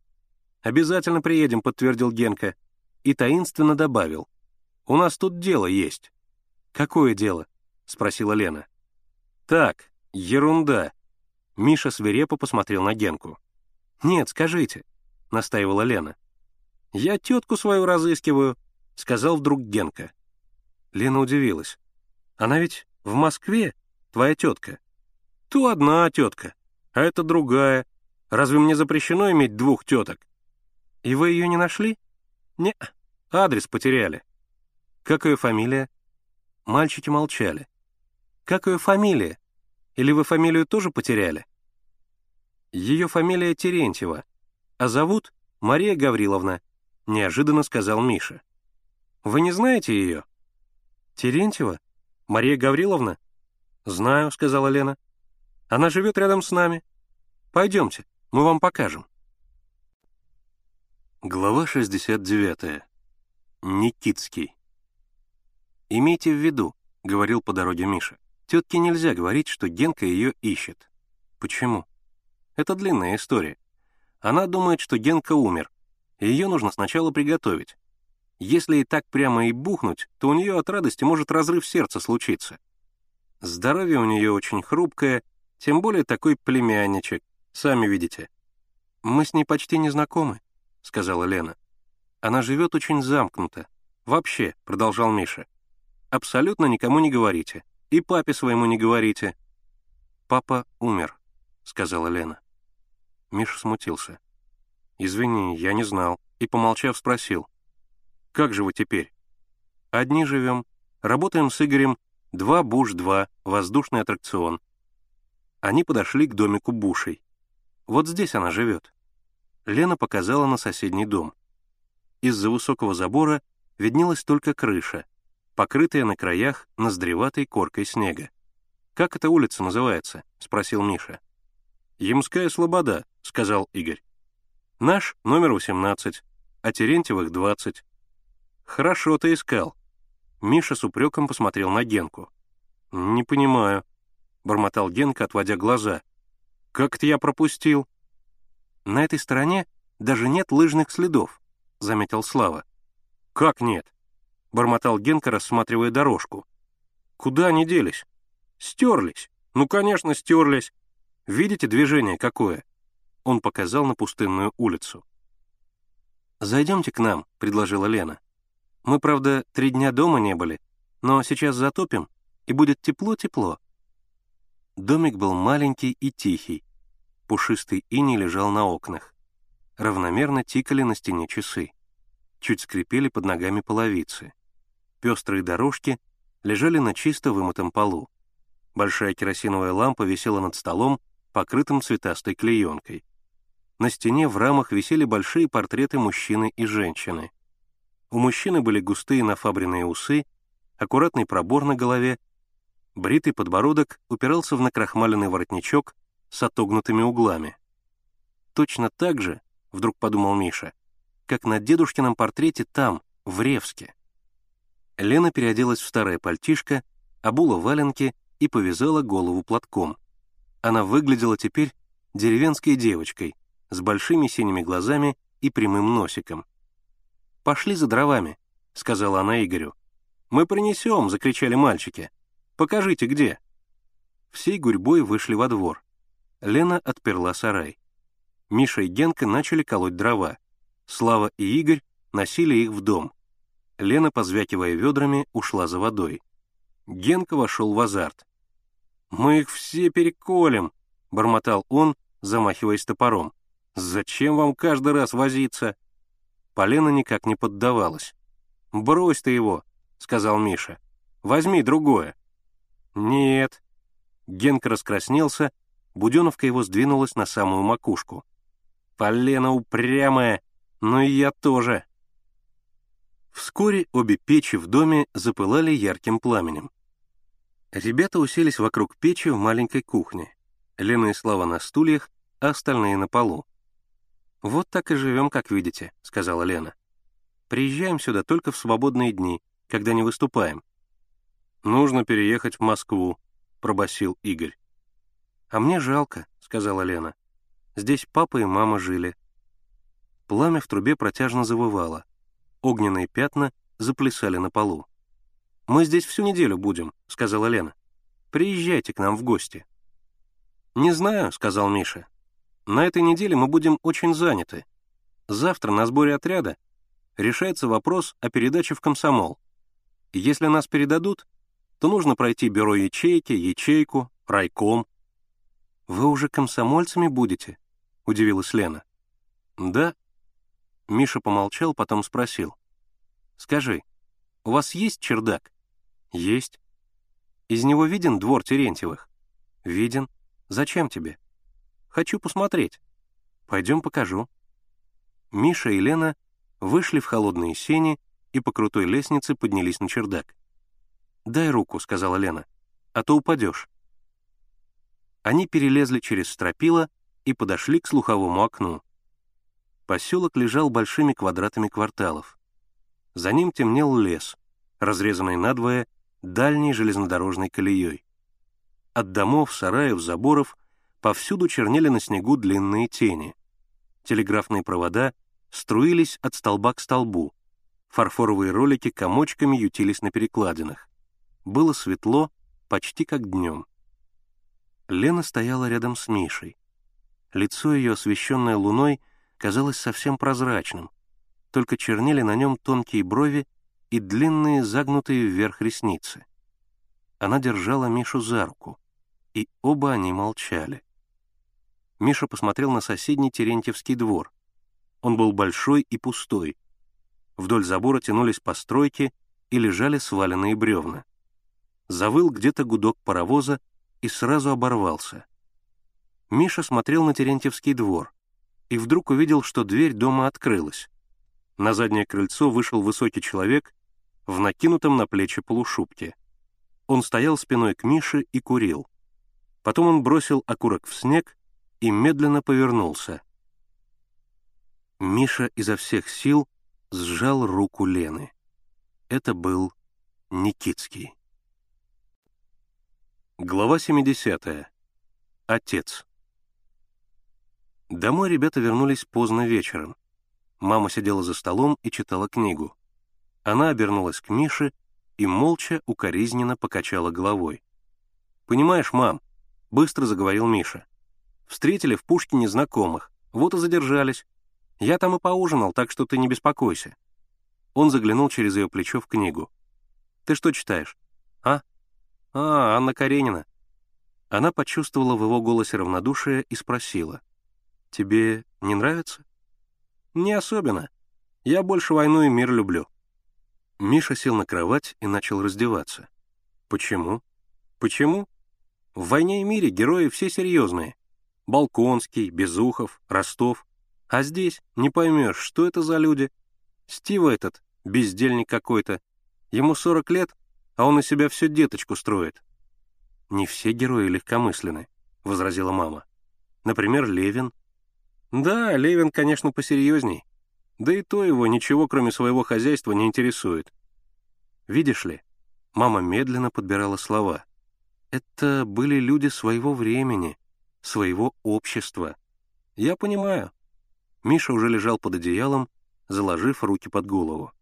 «Обязательно приедем», — подтвердил Генка. И таинственно добавил. «У нас тут дело есть». «Какое дело?» — спросила Лена. «Так, ерунда». Миша свирепо посмотрел на Генку. «Нет, скажите», — настаивала Лена. «Я тетку свою разыскиваю», — сказал вдруг Генка. Лена удивилась. «Она ведь в Москве, твоя тетка?» «То одна тетка, а это другая. Разве мне запрещено иметь двух теток?» «И вы ее не нашли?» «Не, адрес потеряли». «Как ее фамилия?» Мальчики молчали. «Как ее фамилия? Или вы фамилию тоже потеряли?» «Ее фамилия Терентьева, а зовут Мария Гавриловна», — неожиданно сказал Миша. «Вы не знаете ее?» «Терентьева? Мария Гавриловна?» «Знаю», — сказала Лена. «Она живет рядом с нами. Пойдемте, мы вам покажем». Глава 69. Никитский. «Имейте в виду», — говорил по дороге Миша, «тетке нельзя говорить, что Генка ее ищет». «Почему?» «Это длинная история. Она думает, что Генка умер, ее нужно сначала приготовить. Если и так прямо и бухнуть, то у нее от радости может разрыв сердца случиться. Здоровье у нее очень хрупкое, тем более такой племянничек, сами видите. Мы с ней почти не знакомы, — сказала Лена. Она живет очень замкнуто. Вообще, — продолжал Миша, — абсолютно никому не говорите. И папе своему не говорите. Папа умер, — сказала Лена. Миша смутился. «Извини, я не знал», и, помолчав, спросил. Как же вы теперь? Одни живем, работаем с Игорем, два Буш-2, воздушный аттракцион. Они подошли к домику Бушей. Вот здесь она живет. Лена показала на соседний дом. Из-за высокого забора виднелась только крыша, покрытая на краях ноздреватой коркой снега. «Как эта улица называется?» — спросил Миша. «Ямская слобода», — сказал Игорь. «Наш номер 18, а Терентьевых 20. «Хорошо ты искал». Миша с упреком посмотрел на Генку. «Не понимаю», — бормотал Генка, отводя глаза. «Как это я пропустил?» «На этой стороне даже нет лыжных следов», — заметил Слава. «Как нет?» — бормотал Генка, рассматривая дорожку. «Куда они делись?» «Стерлись. Ну, конечно, стерлись. Видите движение какое?» Он показал на пустынную улицу. «Зайдемте к нам», — предложила Лена. Мы, правда, три дня дома не были, но сейчас затопим, и будет тепло-тепло». Домик был маленький и тихий. Пушистый иней лежал на окнах. Равномерно тикали на стене часы. Чуть скрипели под ногами половицы. Пестрые дорожки лежали на чисто вымытом полу. Большая керосиновая лампа висела над столом, покрытым цветастой клеенкой. На стене в рамах висели большие портреты мужчины и женщины — у мужчины были густые нафабренные усы, аккуратный пробор на голове, бритый подбородок упирался в накрахмаленный воротничок с отогнутыми углами. Точно так же, вдруг подумал Миша, как на дедушкином портрете там, в Ревске. Лена переоделась в старое пальтишко, обула валенки и повязала голову платком. Она выглядела теперь деревенской девочкой с большими синими глазами и прямым носиком. «Пошли за дровами», — сказала она Игорю. «Мы принесем», — закричали мальчики. «Покажите, где». Всей гурьбой вышли во двор. Лена отперла сарай. Миша и Генка начали колоть дрова. Слава и Игорь носили их в дом. Лена, позвякивая ведрами, ушла за водой. Генка вошел в азарт. «Мы их все переколем», — бормотал он, замахиваясь топором. «Зачем вам каждый раз возиться?» Полена никак не поддавалась. «Брось ты его», — сказал Миша. «Возьми другое — «Возьми другое». «Нет». Генка раскраснелся Буденовка его сдвинулась на самую макушку. «Полена упрямая, но и я тоже!» Вскоре обе печи в доме запылали ярким пламенем. Ребята уселись вокруг печи в маленькой кухне. Лена и Слава на стульях, а остальные на полу. «Вот так и живем, как видите», — сказала Лена. «Приезжаем сюда только в свободные дни, когда не выступаем». «Нужно переехать в Москву», — пробасил Игорь. «А мне жалко», — сказала Лена. «Здесь папа и мама жили». Пламя в трубе протяжно завывало. Огненные пятна заплясали на полу. «Мы здесь всю неделю будем», — сказала Лена. «Приезжайте к нам в гости». «Не знаю», — сказал Миша. «На этой неделе мы будем очень заняты. Завтра на сборе отряда решается вопрос о передаче в комсомол. Если нас передадут, то нужно пройти бюро ячейки, ячейку, райком. «Вы уже комсомольцами будете?» — удивилась Лена. «Да». Миша помолчал, потом спросил. «Скажи, у вас есть чердак?» «Есть». «Из него виден двор Терентьевых?» «Виден. Зачем тебе?» «Хочу посмотреть». «Пойдем покажу». Миша и Лена вышли в холодные сени и по крутой лестнице поднялись на чердак. «Дай руку», — сказала Лена, — «а то упадешь». Они перелезли через стропила и подошли к слуховому окну. Поселок лежал большими квадратами кварталов. За ним темнел лес, разрезанный надвое дальней железнодорожной колеей. От домов, сараев, заборов повсюду чернели на снегу длинные тени. Телеграфные провода струились от столба к столбу. Фарфоровые ролики комочками ютились на перекладинах. Было светло, почти как днем. Лена стояла рядом с Мишей. Лицо ее, освещенное луной, казалось совсем прозрачным, только чернели на нем тонкие брови и длинные загнутые вверх ресницы. Она держала Мишу за руку, и оба они молчали. Миша посмотрел на соседний Терентьевский двор. Он был большой и пустой. Вдоль забора тянулись постройки и лежали сваленные бревна. Завыл где-то гудок паровоза, и сразу оборвался. Миша смотрел на Терентьевский двор и вдруг увидел, что дверь дома открылась. На заднее крыльцо вышел высокий человек в накинутом на плечи полушубке. Он стоял спиной к Мише и курил. Потом он бросил окурок в снег и медленно повернулся. Миша изо всех сил сжал руку Лены. Это был Никитский. Глава 70. Отец. Домой ребята вернулись поздно вечером. Мама сидела за столом и читала книгу. Она обернулась к Мише и молча, укоризненно покачала головой. «Понимаешь, мам», — быстро заговорил Миша, — «встретили в Пушкине знакомых, вот и задержались. Я там и поужинал, так что ты не беспокойся». Он заглянул через ее плечо в книгу. «Ты что читаешь? А?» «А, Анна Каренина». Она почувствовала в его голосе равнодушие и спросила. «Тебе не нравится?» «Не особенно. Я больше войну и мир люблю». Миша сел на кровать и начал раздеваться. «Почему?» «Почему?» «В «Войне и мире» герои все серьезные. Балконский, Безухов, Ростов. А здесь не поймешь, что это за люди. Стива этот, бездельник какой-то. Ему 40 лет, а он из себя все деточку строит». «Не все герои легкомысленны», — возразила мама. «Например, Левин». «Да, Левин, конечно, посерьезней. Да и то его ничего, кроме своего хозяйства, не интересует. Видишь ли, мама медленно подбирала слова. Это были люди своего времени, своего общества. Я понимаю. Миша уже лежал под одеялом, заложив руки под голову.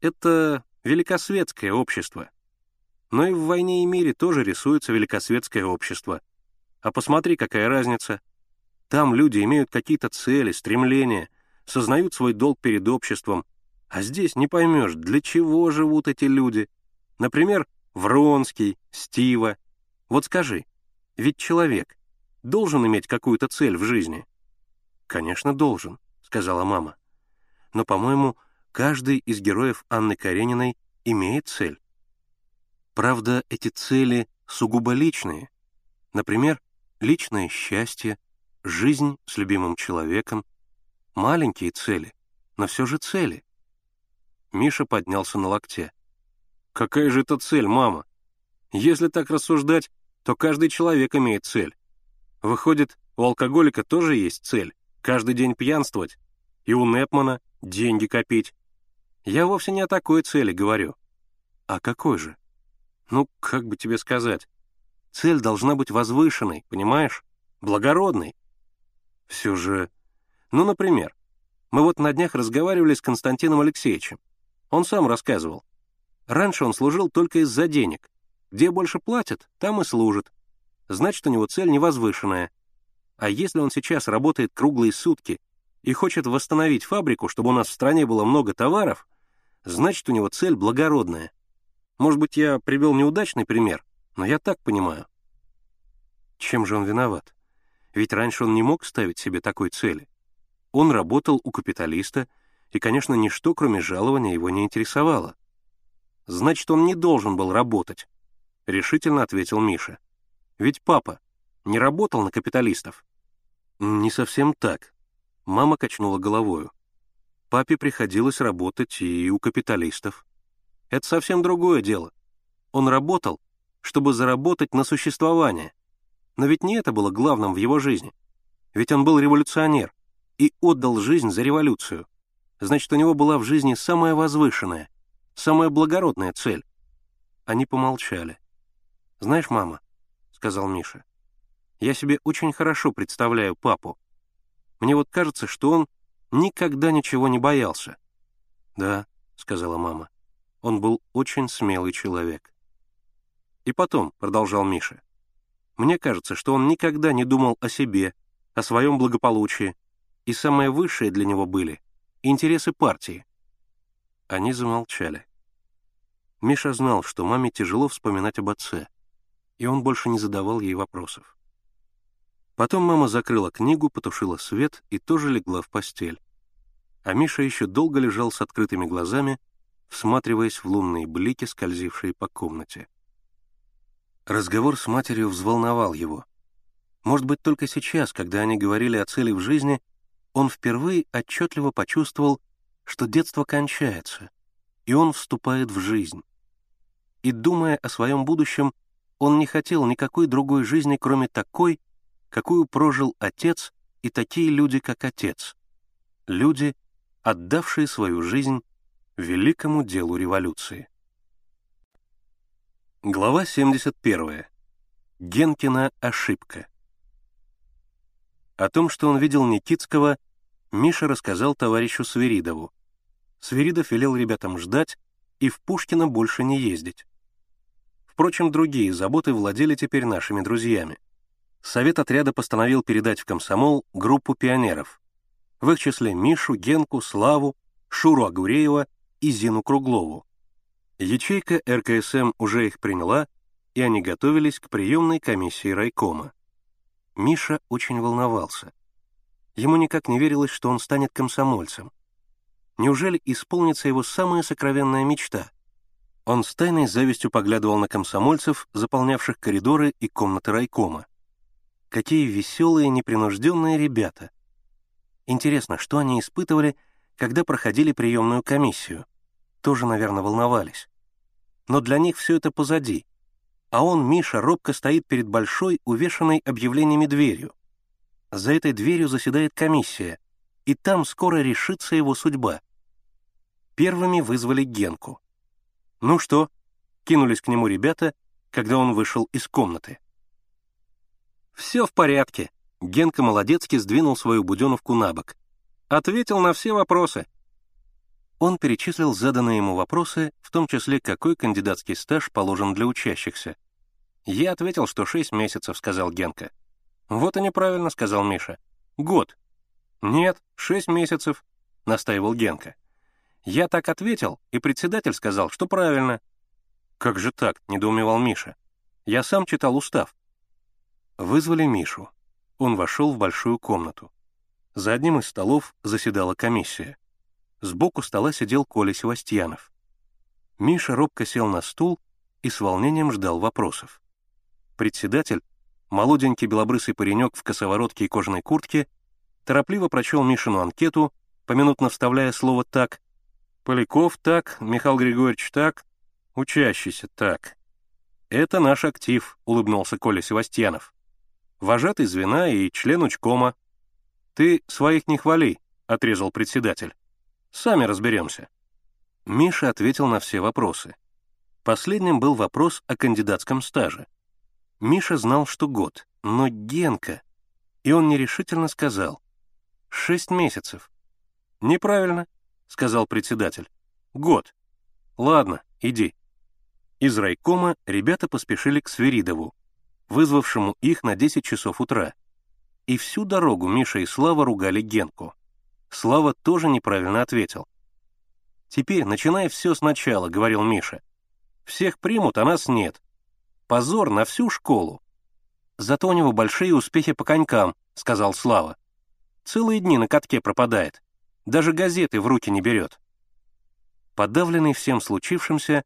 Это великосветское общество. Но и в «Войне и мире» тоже рисуется великосветское общество. А посмотри, какая разница. Там люди имеют какие-то цели, стремления, сознают свой долг перед обществом. А здесь не поймешь, для чего живут эти люди. Например, Вронский, Стива. Вот скажи, ведь человек должен иметь какую-то цель в жизни? «Конечно, должен», — сказала мама. «Но, по-моему, каждый из героев Анны Карениной имеет цель. Правда, эти цели сугубо личные. Например, личное счастье, жизнь с любимым человеком, маленькие цели, но все же цели. Миша поднялся на локте. «Какая же это цель, мама? Если так рассуждать, то каждый человек имеет цель. Выходит, у алкоголика тоже есть цель — каждый день пьянствовать, и у Непмана — деньги копить. Я вовсе не о такой цели говорю. А какой же? Ну, как бы тебе сказать? Цель должна быть возвышенной, понимаешь? Благородной. Все же... Ну, например, мы вот на днях разговаривали с Константином Алексеевичем. Он сам рассказывал. Раньше он служил только из-за денег. Где больше платят, там и служит. Значит, у него цель невозвышенная. А если он сейчас работает круглые сутки и хочет восстановить фабрику, чтобы у нас в стране было много товаров, значит, у него цель благородная. Может быть, я привел неудачный пример, но я так понимаю. Чем же он виноват? Ведь раньше он не мог ставить себе такой цели. Он работал у капиталиста, и, конечно, ничто, кроме жалования, его не интересовало. Значит, он не должен был работать, — решительно ответил Миша. Ведь папа не работал на капиталистов. Не совсем так. Мама качнула головою. Папе приходилось работать и у капиталистов. Это совсем другое дело. Он работал, чтобы заработать на существование. Но ведь не это было главным в его жизни. Ведь он был революционер и отдал жизнь за революцию. Значит, у него была в жизни самая возвышенная, самая благородная цель. Они помолчали. «Знаешь, мама», — сказал Миша, — «я себе очень хорошо представляю папу. Мне вот кажется, что он никогда ничего не боялся». «Да», — сказала мама, — «он был очень смелый человек». «И потом», — продолжал Миша, — «мне кажется, что он никогда не думал о себе, о своем благополучии, и самое высшее для него были — интересы партии». Они замолчали. Миша знал, что маме тяжело вспоминать об отце, и он больше не задавал ей вопросов. Потом мама закрыла книгу, потушила свет и тоже легла в постель. А Миша еще долго лежал с открытыми глазами, всматриваясь в лунные блики, скользившие по комнате. Разговор с матерью взволновал его. Может быть, только сейчас, когда они говорили о цели в жизни, он впервые отчетливо почувствовал, что детство кончается, и он вступает в жизнь и, думая о своем будущем, он не хотел никакой другой жизни, кроме такой, какую прожил отец и такие люди, как отец. Люди, отдавшие свою жизнь великому делу революции. Глава 71. Генкина ошибка. О том, что он видел Никитского, Миша рассказал товарищу Свиридову. Свиридов велел ребятам ждать и в Пушкино больше не ездить. Впрочем, другие заботы владели теперь нашими друзьями. Совет отряда постановил передать в комсомол группу пионеров. В их числе Мишу, Генку, Славу, Шуру Агуреева и Зину Круглову. Ячейка РКСМ уже их приняла, и они готовились к приемной комиссии райкома. Миша очень волновался. Ему никак не верилось, что он станет комсомольцем. Неужели исполнится его самая сокровенная мечта — он с тайной завистью поглядывал на комсомольцев, заполнявших коридоры и комнаты райкома. Какие веселые, непринужденные ребята. Интересно, что они испытывали, когда проходили приемную комиссию? Тоже, наверное, волновались. Но для них все это позади. А он, Миша, робко стоит перед большой, увешанной объявлениями дверью. За этой дверью заседает комиссия, и там скоро решится его судьба. Первыми вызвали Генку. «Ну что?» — кинулись к нему ребята, когда он вышел из комнаты. «Все в порядке», — Генка Молодецкий сдвинул свою буденовку на бок. «Ответил на все вопросы». Он перечислил заданные ему вопросы, в том числе, какой кандидатский стаж положен для учащихся. «Я ответил, что шесть месяцев», — сказал Генка. «Вот и неправильно», — сказал Миша. «Год». «Нет, шесть месяцев», — настаивал Генка. Я так ответил, и председатель сказал, что правильно. «Как же так?» — недоумевал Миша. «Я сам читал устав». Вызвали Мишу. Он вошел в большую комнату. За одним из столов заседала комиссия. Сбоку стола сидел Коля Севастьянов. Миша робко сел на стул и с волнением ждал вопросов. Председатель, молоденький белобрысый паренек в косоворотке и кожаной куртке, торопливо прочел Мишину анкету, поминутно вставляя слово «так». «Поляков так, Михаил Григорьевич так, учащийся так». «Это наш актив», — улыбнулся Коля Севастьянов. «Вожатый звена и член учкома». «Ты своих не хвали», — отрезал председатель. «Сами разберемся». Миша ответил на все вопросы. Последним был вопрос о кандидатском стаже. Миша знал, что год, но Генка... И он нерешительно сказал. «Шесть месяцев». «Неправильно», — сказал председатель. «Год. Ладно, иди». Из райкома ребята поспешили к Свиридову, вызвавшему их на 10 часов утра. И всю дорогу Миша и Слава ругали Генку. Слава тоже неправильно ответил. «Теперь начинай все сначала», — говорил Миша. «Всех примут, а нас нет. Позор на всю школу». «Зато у него большие успехи по конькам», — сказал Слава. «Целые дни на катке пропадает. Даже газеты в руки не берет». Подавленный всем случившимся,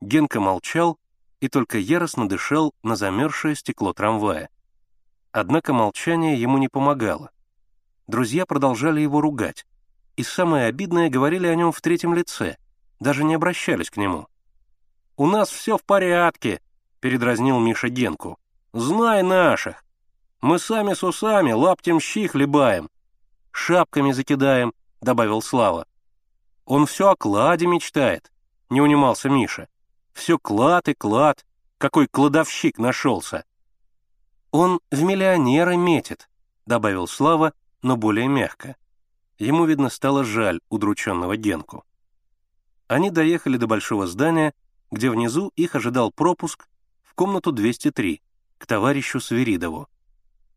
Генка молчал и только яростно дышал на замерзшее стекло трамвая. Однако молчание ему не помогало. Друзья продолжали его ругать, и самое обидное говорили о нем в третьем лице, даже не обращались к нему. «У нас все в порядке», — передразнил Миша Генку. «Знай наших. Мы сами с усами лаптем щи хлебаем. Шапками закидаем», — добавил Слава. «Он все о кладе мечтает», — не унимался Миша. Все клад и клад. Какой кладовщик нашелся. Он в миллионеры метит, добавил Слава, но более мягко. Ему, видно, стало жаль удрученного Генку. Они доехали до большого здания, где внизу их ожидал пропуск в комнату 203 к товарищу Свиридову.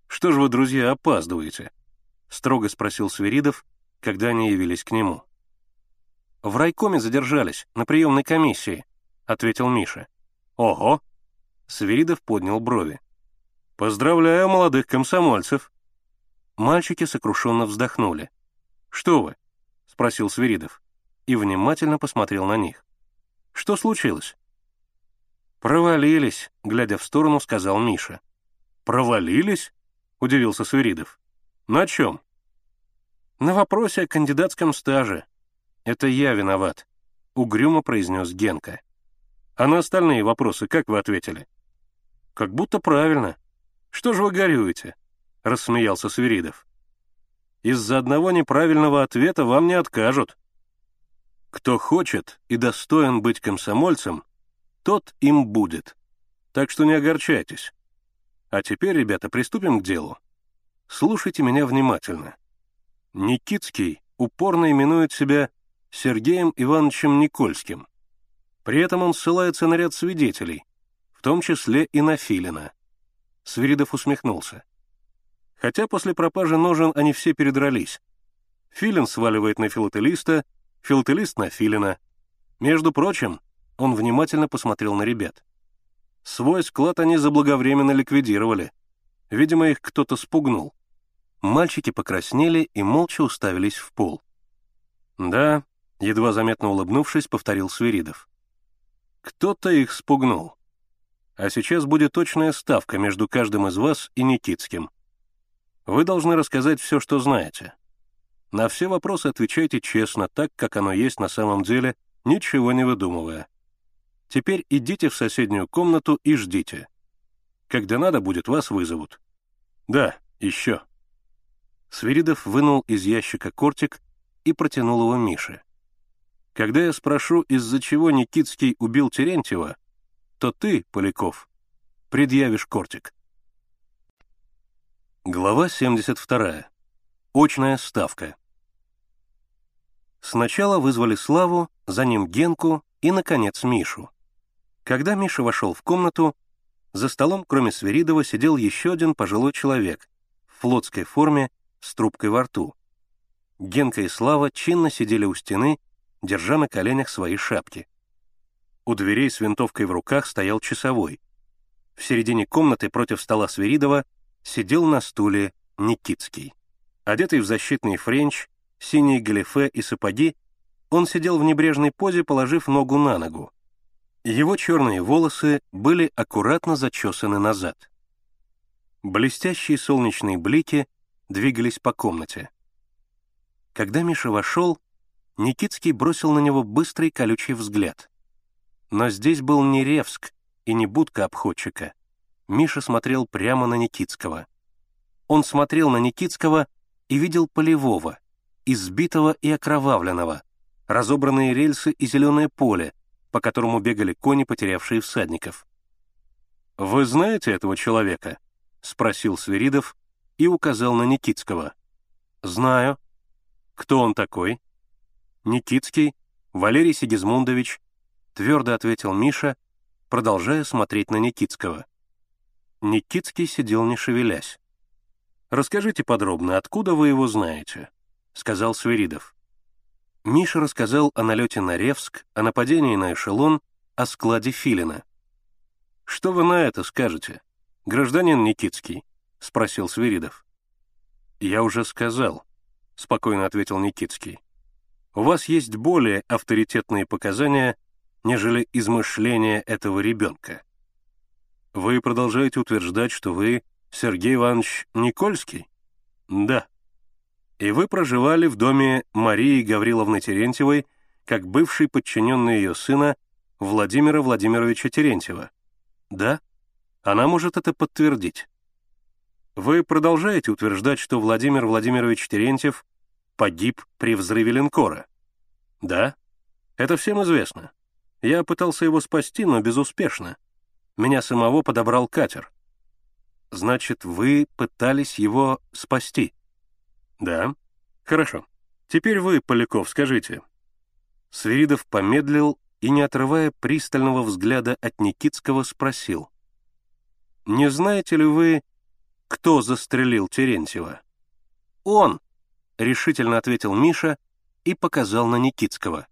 «Что же вы, друзья, опаздываете?» — строго спросил Свиридов, когда они явились к нему. «В райкоме задержались, на приемной комиссии», ответил Миша. «Ого!» Свиридов поднял брови. «Поздравляю молодых комсомольцев!» Мальчики сокрушенно вздохнули. «Что вы?» — спросил Свиридов и внимательно посмотрел на них. «Что случилось?» «Провалились», — глядя в сторону, сказал Миша. «Провалились?» — удивился Свиридов. «На чем?» «На вопросе о кандидатском стаже. Это я виноват», — угрюмо произнес Генка. А на остальные вопросы как вы ответили? Как будто правильно. Что же вы горюете? Рассмеялся Свиридов. Из-за одного неправильного ответа вам не откажут. Кто хочет и достоин быть комсомольцем, тот им будет. Так что не огорчайтесь. А теперь, ребята, приступим к делу. Слушайте меня внимательно. Никитский упорно именует себя Сергеем Ивановичем Никольским. При этом он ссылается на ряд свидетелей, в том числе и на Филина. Свиридов усмехнулся. Хотя после пропажи ножен они все передрались. Филин сваливает на филателиста, филателист на Филина. Между прочим, он внимательно посмотрел на ребят. Свой склад они заблаговременно ликвидировали. Видимо, их кто-то спугнул. Мальчики покраснели и молча уставились в пол. «Да», — едва заметно улыбнувшись, повторил Свиридов. Кто-то их спугнул. А сейчас будет точная ставка между каждым из вас и Никитским. Вы должны рассказать все, что знаете. На все вопросы отвечайте честно, так, как оно есть на самом деле, ничего не выдумывая. Теперь идите в соседнюю комнату и ждите. Когда надо будет, вас вызовут. Да, еще. Свиридов вынул из ящика кортик и протянул его Мише. Когда я спрошу, из-за чего Никитский убил Терентьева, то ты, Поляков, предъявишь кортик. Глава 72. Очная ставка. Сначала вызвали Славу, за ним Генку и, наконец, Мишу. Когда Миша вошел в комнату, за столом, кроме Свиридова, сидел еще один пожилой человек в флотской форме с трубкой во рту. Генка и Слава чинно сидели у стены держа на коленях свои шапки. У дверей с винтовкой в руках стоял часовой. В середине комнаты против стола Свиридова сидел на стуле Никитский. Одетый в защитный френч, синие галифе и сапоги, он сидел в небрежной позе, положив ногу на ногу. Его черные волосы были аккуратно зачесаны назад. Блестящие солнечные блики двигались по комнате. Когда Миша вошел, Никитский бросил на него быстрый колючий взгляд. Но здесь был не Ревск и не будка обходчика. Миша смотрел прямо на Никитского. Он смотрел на Никитского и видел полевого, избитого и окровавленного, разобранные рельсы и зеленое поле, по которому бегали кони, потерявшие всадников. «Вы знаете этого человека?» — спросил Свиридов и указал на Никитского. «Знаю». «Кто он такой?» «Никитский, Валерий Сигизмундович», — твердо ответил Миша, продолжая смотреть на Никитского. Никитский сидел не шевелясь. «Расскажите подробно, откуда вы его знаете?» — сказал Свиридов. Миша рассказал о налете на Ревск, о нападении на эшелон, о складе Филина. «Что вы на это скажете, гражданин Никитский?» — спросил Свиридов. «Я уже сказал», — спокойно ответил Никитский. «У вас есть более авторитетные показания, нежели измышления этого ребенка. Вы продолжаете утверждать, что вы Сергей Иванович Никольский?» «Да», и вы проживали в доме Марии Гавриловны Терентьевой как бывший подчиненный ее сына Владимира Владимировича Терентьева. Да? Она может это подтвердить. Вы продолжаете утверждать, что Владимир Владимирович Терентьев погиб при взрыве линкора? Да? Это всем известно. Я пытался его спасти, но безуспешно. Меня самого подобрал катер. Значит, вы пытались его спасти? «Да. Хорошо. Теперь вы, Поляков, скажите». Свиридов помедлил и, не отрывая пристального взгляда от Никитского, спросил. «Не знаете ли вы, кто застрелил Терентьева?» «Он!» — решительно ответил Миша и показал на Никитского.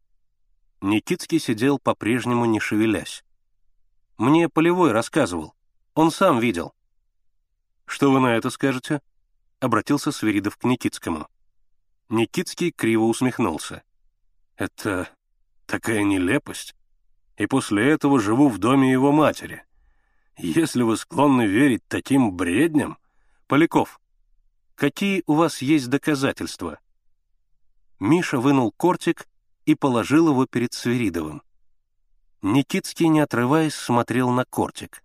Никитский сидел по-прежнему не шевелясь. «Мне Полевой рассказывал. Он сам видел». «Что вы на это скажете?» — обратился Свиридов к Никитскому. Никитский криво усмехнулся. «Это такая нелепость. И после этого живу в доме его матери. Если вы склонны верить таким бредням... Поляков, какие у вас есть доказательства?» Миша вынул кортик и положил его перед Свиридовым. Никитский, не отрываясь, смотрел на кортик.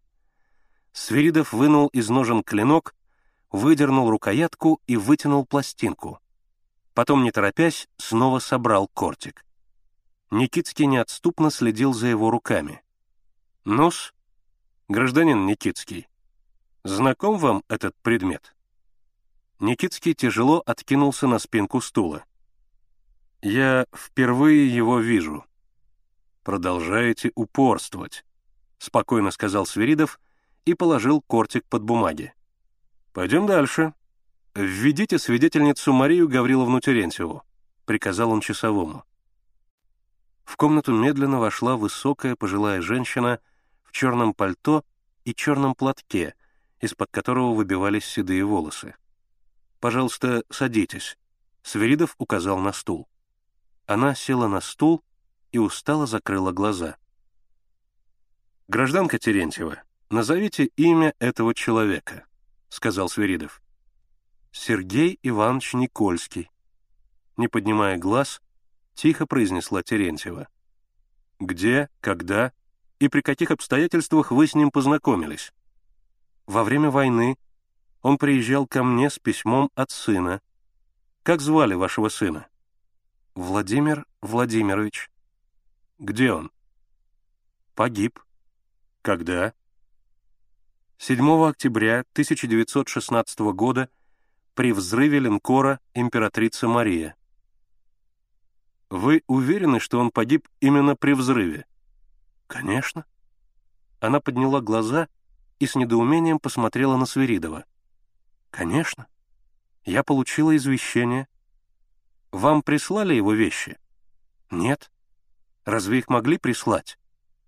Свиридов вынул из ножен клинок выдернул рукоятку и вытянул пластинку. Потом, не торопясь, снова собрал кортик. Никитский неотступно следил за его руками. «Ну-с, гражданин Никитский, знаком вам этот предмет?» Никитский тяжело откинулся на спинку стула. «Я впервые его вижу». «Продолжаете упорствовать», — спокойно сказал Свиридов и положил кортик под бумаги. «Пойдем дальше. Введите свидетельницу Марию Гавриловну Терентьеву», — приказал он часовому. В комнату медленно вошла высокая пожилая женщина в черном пальто и черном платке, из-под которого выбивались седые волосы. «Пожалуйста, садитесь», — Сверидов указал на стул. Она села на стул и устало закрыла глаза. «Гражданка Терентьева, назовите имя этого человека», — сказал Свиридов. «Сергей Иванович Никольский». Не поднимая глаз, тихо произнесла Терентьева. «Где, когда и при каких обстоятельствах вы с ним познакомились?» «Во время войны он приезжал ко мне с письмом от сына. Как звали вашего сына?» «Владимир Владимирович». «Где он?» «Погиб». «Когда?» 7 октября 1916 года при взрыве линкора «Императрица Мария». Вы уверены, что он погиб именно при взрыве? Конечно. Она подняла глаза и с недоумением посмотрела на Свиридова. Конечно. Я получила извещение. Вам прислали его вещи? Нет. Разве их могли прислать?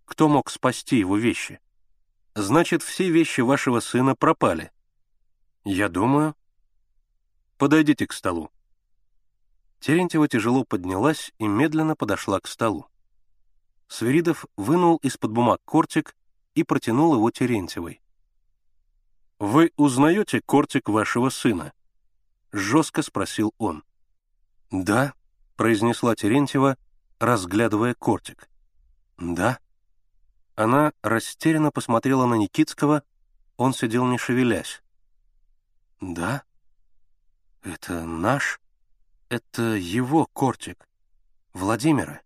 Кто мог спасти его вещи? Значит, все вещи вашего сына пропали. Я думаю. Подойдите к столу. Терентьева тяжело поднялась и медленно подошла к столу. Свиридов вынул из-под бумаг кортик и протянул его Терентьевой. «Вы узнаете кортик вашего сына?» — жестко спросил он. «Да», — произнесла Терентьева, разглядывая кортик. «Да». Она растерянно посмотрела на Никитского, он сидел не шевелясь. «Да? Это наш? Это его кортик. Владимира?»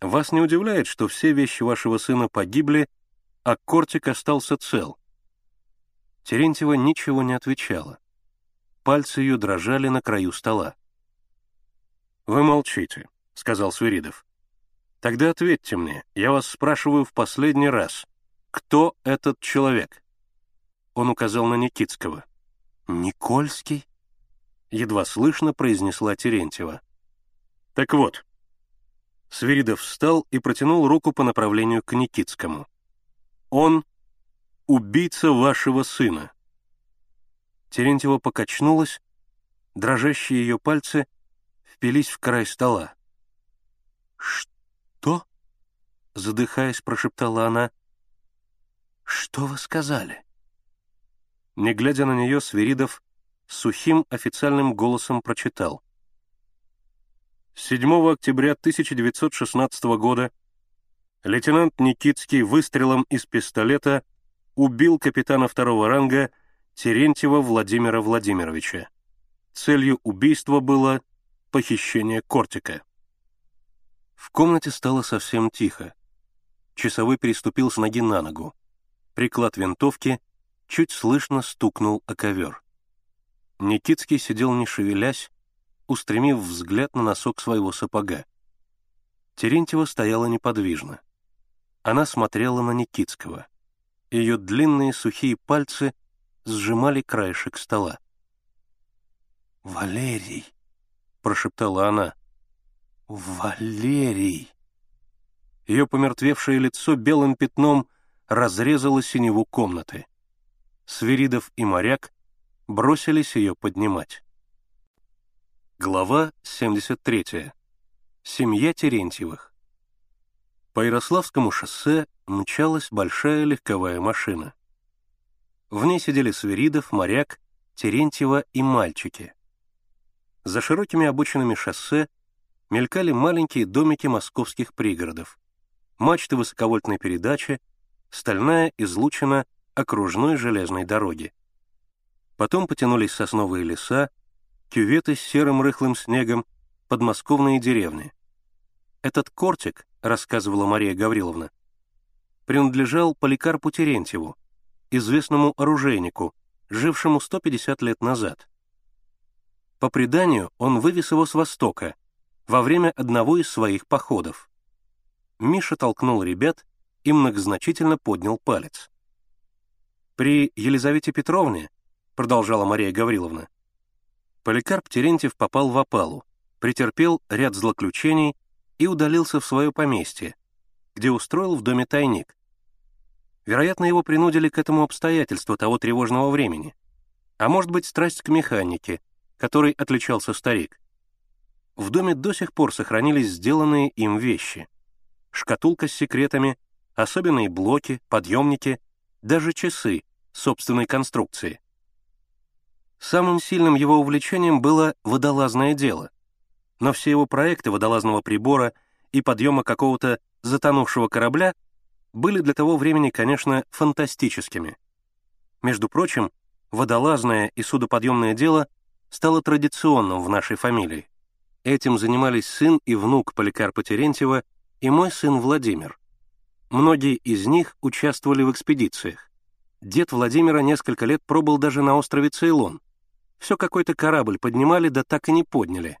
«Вас не удивляет, что все вещи вашего сына погибли, а кортик остался цел?» Терентьева ничего не отвечала. Пальцы ее дрожали на краю стола. «Вы молчите», — сказал Свиридов. «Тогда ответьте мне, я вас спрашиваю в последний раз. Кто этот человек?» Он указал на Никитского. «Никольский?» Едва слышно произнесла Терентьева. «Так вот». Свиридов встал и протянул руку по направлению к Никитскому. «Он — убийца вашего сына». Терентьева покачнулась, дрожащие ее пальцы впились в край стола. «Что?» — задыхаясь, прошептала она. «Что вы сказали?» Не глядя на нее, Свиридов сухим официальным голосом прочитал. 7 октября 1916 года лейтенант Никитский выстрелом из пистолета убил капитана второго ранга Терентьева Владимира Владимировича. Целью убийства было похищение кортика. В комнате стало совсем тихо. Часовой переступил с ноги на ногу. Приклад винтовки чуть слышно стукнул о ковер. Никитский сидел не шевелясь, устремив взгляд на носок своего сапога. Терентьева стояла неподвижно. Она смотрела на Никитского. Ее длинные сухие пальцы сжимали краешек стола. «Валерий!» — прошептала она. «Валерий!» Ее помертвевшее лицо белым пятном разрезало синеву комнаты. Свиридов и моряк бросились ее поднимать. Глава 73. Семья Терентьевых. По Ярославскому шоссе мчалась большая легковая машина. В ней сидели Свиридов, моряк, Терентьева и мальчики. За широкими обочинами шоссе мелькали маленькие домики московских пригородов, мачты высоковольтной передачи, стальная излучина окружной железной дороги. Потом потянулись сосновые леса, кюветы с серым рыхлым снегом, подмосковные деревни. Этот кортик, рассказывала Мария Гавриловна, принадлежал Поликарпу Терентьеву, известному оружейнику, жившему 150 лет назад. По преданию, он вывез его с востока во время одного из своих походов. Миша толкнул ребят и многозначительно поднял палец. При Елизавете Петровне, продолжала Мария Гавриловна, Поликарп Терентьев попал в опалу, претерпел ряд злоключений и удалился в свое поместье, где устроил в доме тайник. Вероятно, его принудили к этому обстоятельству того тревожного времени, а может быть, страсть к механике — которой отличался старик. В доме до сих пор сохранились сделанные им вещи. Шкатулка с секретами, особенные блоки, подъемники, даже часы собственной конструкции. Самым сильным его увлечением было водолазное дело, но все его проекты водолазного прибора и подъема какого-то затонувшего корабля были для того времени, конечно, фантастическими. Между прочим, водолазное и судоподъемное дело — стало традиционным в нашей фамилии. Этим занимались сын и внук Поликарпа Терентьева и мой сын Владимир. Многие из них участвовали в экспедициях. Дед Владимира несколько лет пробыл даже на острове Цейлон. Все какой-то корабль поднимали, да так и не подняли.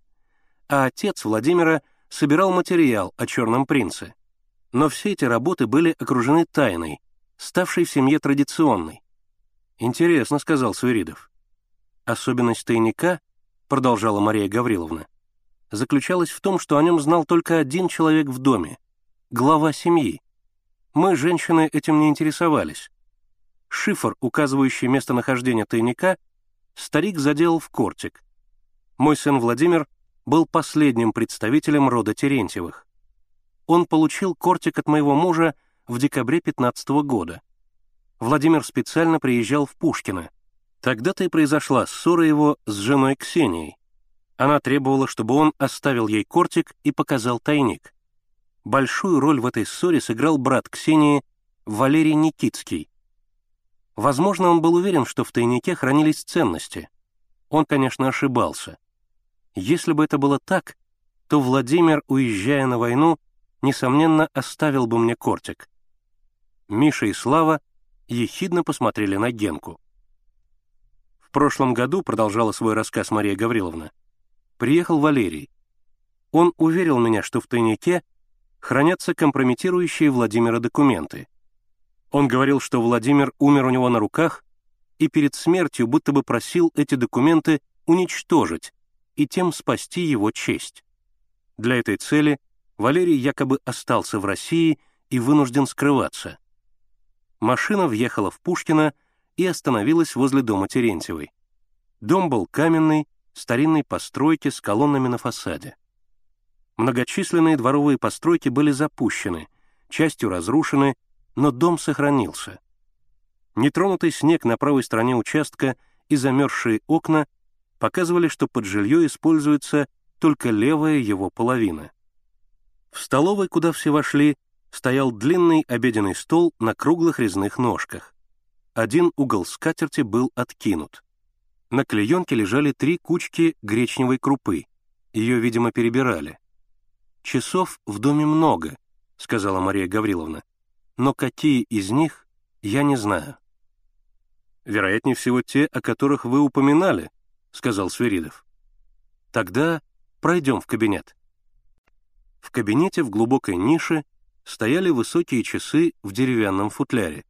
А отец Владимира собирал материал о Черном принце. Но все эти работы были окружены тайной, ставшей в семье традиционной. «Интересно», — сказал Свиридов. Особенность тайника, продолжала Мария Гавриловна, заключалась в том, что о нем знал только один человек в доме — глава семьи. Мы, женщины, этим не интересовались. Шифр, указывающий местонахождение тайника, старик заделал в кортик. Мой сын Владимир был последним представителем рода Терентьевых. Он получил кортик от моего мужа в декабре 15 года. Владимир специально приезжал в Пушкино. Тогда-то и произошла ссора его с женой Ксенией. Она требовала, чтобы он оставил ей кортик и показал тайник. Большую роль в этой ссоре сыграл брат Ксении Валерий Никитский. Возможно, он был уверен, что в тайнике хранились ценности. Он, конечно, ошибался. Если бы это было так, то Владимир, уезжая на войну, несомненно, оставил бы мне кортик. Миша и Слава ехидно посмотрели на Генку. В прошлом году, продолжала свой рассказ Мария Гавриловна, приехал Валерий. Он уверил меня, что в тайнике хранятся компрометирующие Владимира документы. Он говорил, что Владимир умер у него на руках и перед смертью будто бы просил эти документы уничтожить и тем спасти его честь. Для этой цели Валерий якобы остался в России и вынужден скрываться. Машина въехала в Пушкино и остановилась возле дома Терентьевой. Дом был каменный, старинной постройки с колоннами на фасаде. Многочисленные дворовые постройки были запущены, частью разрушены, но дом сохранился. Нетронутый снег на правой стороне участка и замерзшие окна показывали, что под жилье используется только левая его половина. В столовой, куда все вошли, стоял длинный обеденный стол на круглых резных ножках. Один угол скатерти был откинут. На клеенке лежали три кучки гречневой крупы. Ее, видимо, перебирали. «Часов в доме много», — сказала Мария Гавриловна. «Но какие из них, я не знаю». «Вероятнее всего, те, о которых вы упоминали», — сказал Сверидов. «Тогда пройдем в кабинет». В кабинете в глубокой нише стояли высокие часы в деревянном футляре.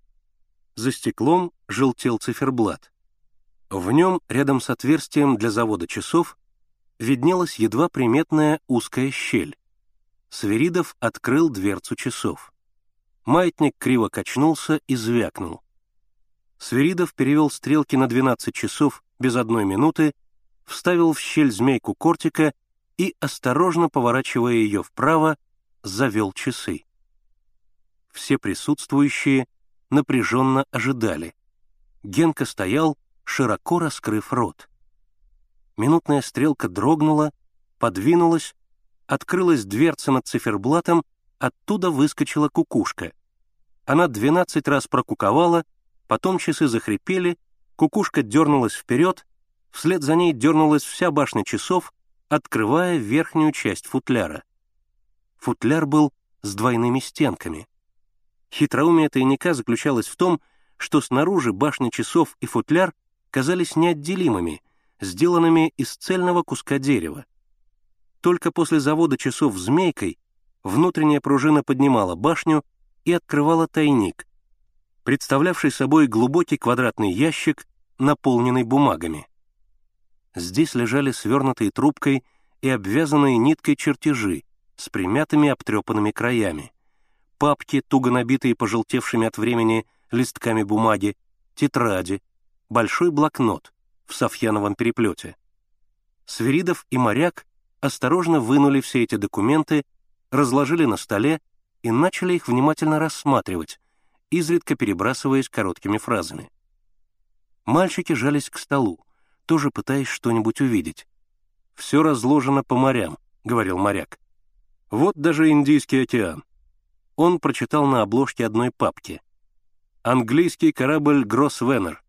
За стеклом желтел циферблат. В нем, рядом с отверстием для завода часов, виднелась едва приметная узкая щель. Сверидов открыл дверцу часов. Маятник криво качнулся и звякнул. Сверидов перевел стрелки на 12 часов без одной минуты, вставил в щель змейку кортика и, осторожно поворачивая ее вправо, завел часы. Все присутствующие напряженно ожидали. Генка стоял, широко раскрыв рот. Минутная стрелка дрогнула, подвинулась, открылась дверца над циферблатом, оттуда выскочила кукушка. Она двенадцать раз прокуковала, потом часы захрипели, кукушка дернулась вперед, вслед за ней дернулась вся башня часов, открывая верхнюю часть футляра. Футляр был с двойными стенками. Хитроумие тайника заключалось в том, что снаружи башня часов и футляр казались неотделимыми, сделанными из цельного куска дерева. Только после завода часов змейкой внутренняя пружина поднимала башню и открывала тайник, представлявший собой глубокий квадратный ящик, наполненный бумагами. Здесь лежали свернутые трубкой и обвязанные ниткой чертежи с примятыми обтрепанными краями, папки, туго набитые пожелтевшими от времени листками бумаги, тетради, большой блокнот в софьяновом переплете. Свиридов и моряк осторожно вынули все эти документы, разложили на столе и начали их внимательно рассматривать, изредка перебрасываясь короткими фразами. Мальчики жались к столу, тоже пытаясь что-нибудь увидеть. «Все разложено по морям», — говорил моряк. «Вот даже Индийский океан». Он прочитал на обложке одной папки. «Английский корабль «Гроссвеннер»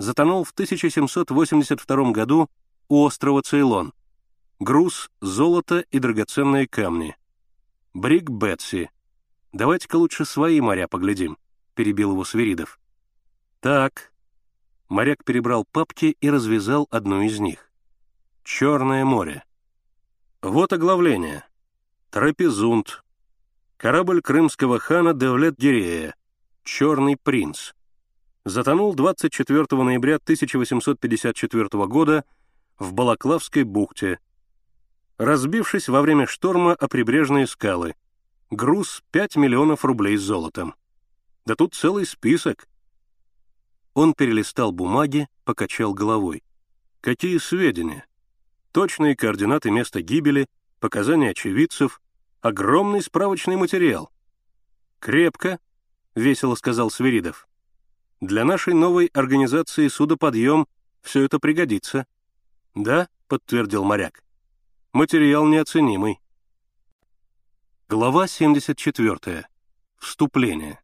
затонул в 1782 году у острова Цейлон. Груз, золото и драгоценные камни. Брик Бетси. Давайте-ка лучше свои моря поглядим», — перебил его Свиридов. «Так». Моряк перебрал папки и развязал одну из них. «Черное море». Вот оглавление. Трапезунд. Корабль крымского хана Девлет-Гирея. «Черный принц» затонул 24 ноября 1854 года в Балаклавской бухте, разбившись во время шторма о прибрежные скалы. Груз 5 миллионов рублей с золотом. Да тут целый список. Он перелистал бумаги, покачал головой. Какие сведения? Точные координаты места гибели, показания очевидцев, огромный справочный материал. «Крепко», — весело сказал Свиридов. Для нашей новой организации судоподъем все это пригодится. Да, подтвердил моряк. Материал неоценимый. Глава 74. Вступление.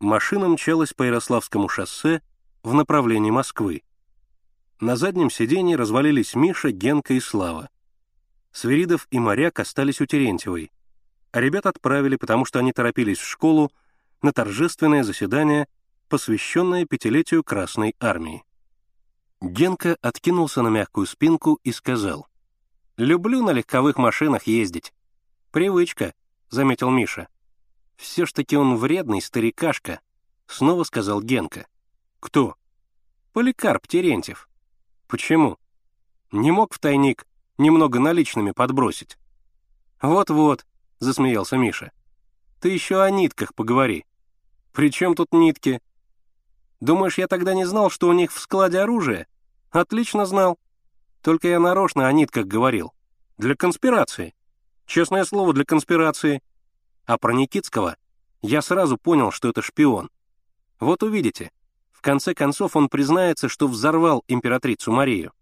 Машина мчалась по Ярославскому шоссе в направлении Москвы. На заднем сиденье развалились Миша, Генка и Слава. Свиридов и моряк остались у Терентьевой, а ребят отправили, потому что они торопились в школу на торжественное заседание, посвященное пятилетию Красной Армии. Генка откинулся на мягкую спинку и сказал, «Люблю на легковых машинах ездить. Привычка», — заметил Миша. «Все ж таки он вредный старикашка», — снова сказал Генка. «Кто?» «Поликарп Терентьев». «Почему?» «Не мог в тайник немного наличными подбросить». «Вот-вот», — засмеялся Миша. «Ты еще о нитках поговори». «При чем тут нитки?» «Думаешь, я тогда не знал, что у них в складе оружие?» «Отлично знал. Только я нарочно о нитках говорил. Для конспирации. Честное слово, для конспирации. А про Никитского я сразу понял, что это шпион. Вот увидите. В конце концов он признается, что взорвал императрицу Марию.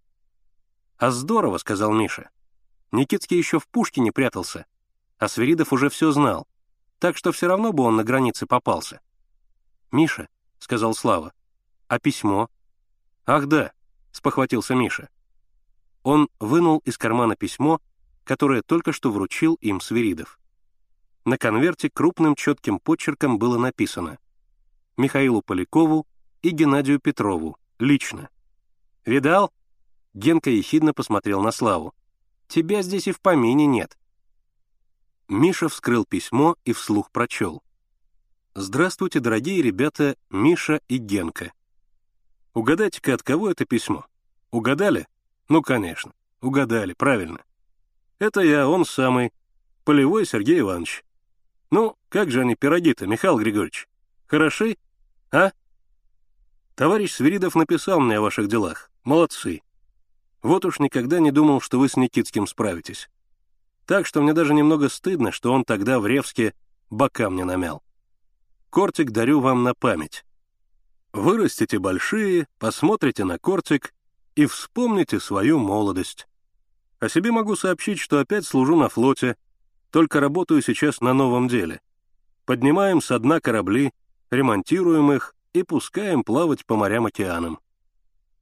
«А здорово», — сказал Миша. Никитский еще в Пушкине прятался, а Свиридов уже все знал, так что все равно бы он на границе попался. «Миша», — сказал Слава, — «а письмо?» «Ах да», — спохватился Миша. Он вынул из кармана письмо, которое только что вручил им Свиридов. На конверте крупным четким почерком было написано «Михаилу Полякову и Геннадию Петрову, лично». «Видал?» Генка ехидно посмотрел на Славу. «Тебя здесь и в помине нет». Миша вскрыл письмо и вслух прочел. «Здравствуйте, дорогие ребята Миша и Генка. Угадайте-ка, от кого это письмо? Угадали? Ну, конечно, угадали, правильно. Это я, он самый, Полевой Сергей Иванович. Ну, как же они пироги-то, Михаил Григорьевич? Хороши? А? Товарищ Свиридов написал мне о ваших делах. Молодцы. Вот уж никогда не думал, что вы с Никитским справитесь. Так что мне даже немного стыдно, что он тогда в Ревске бока мне намял. Кортик дарю вам на память. Вырастите большие, посмотрите на кортик и вспомните свою молодость. О себе могу сообщить, что опять служу на флоте, только работаю сейчас на новом деле. Поднимаем со дна корабли, ремонтируем их и пускаем плавать по морям-океанам.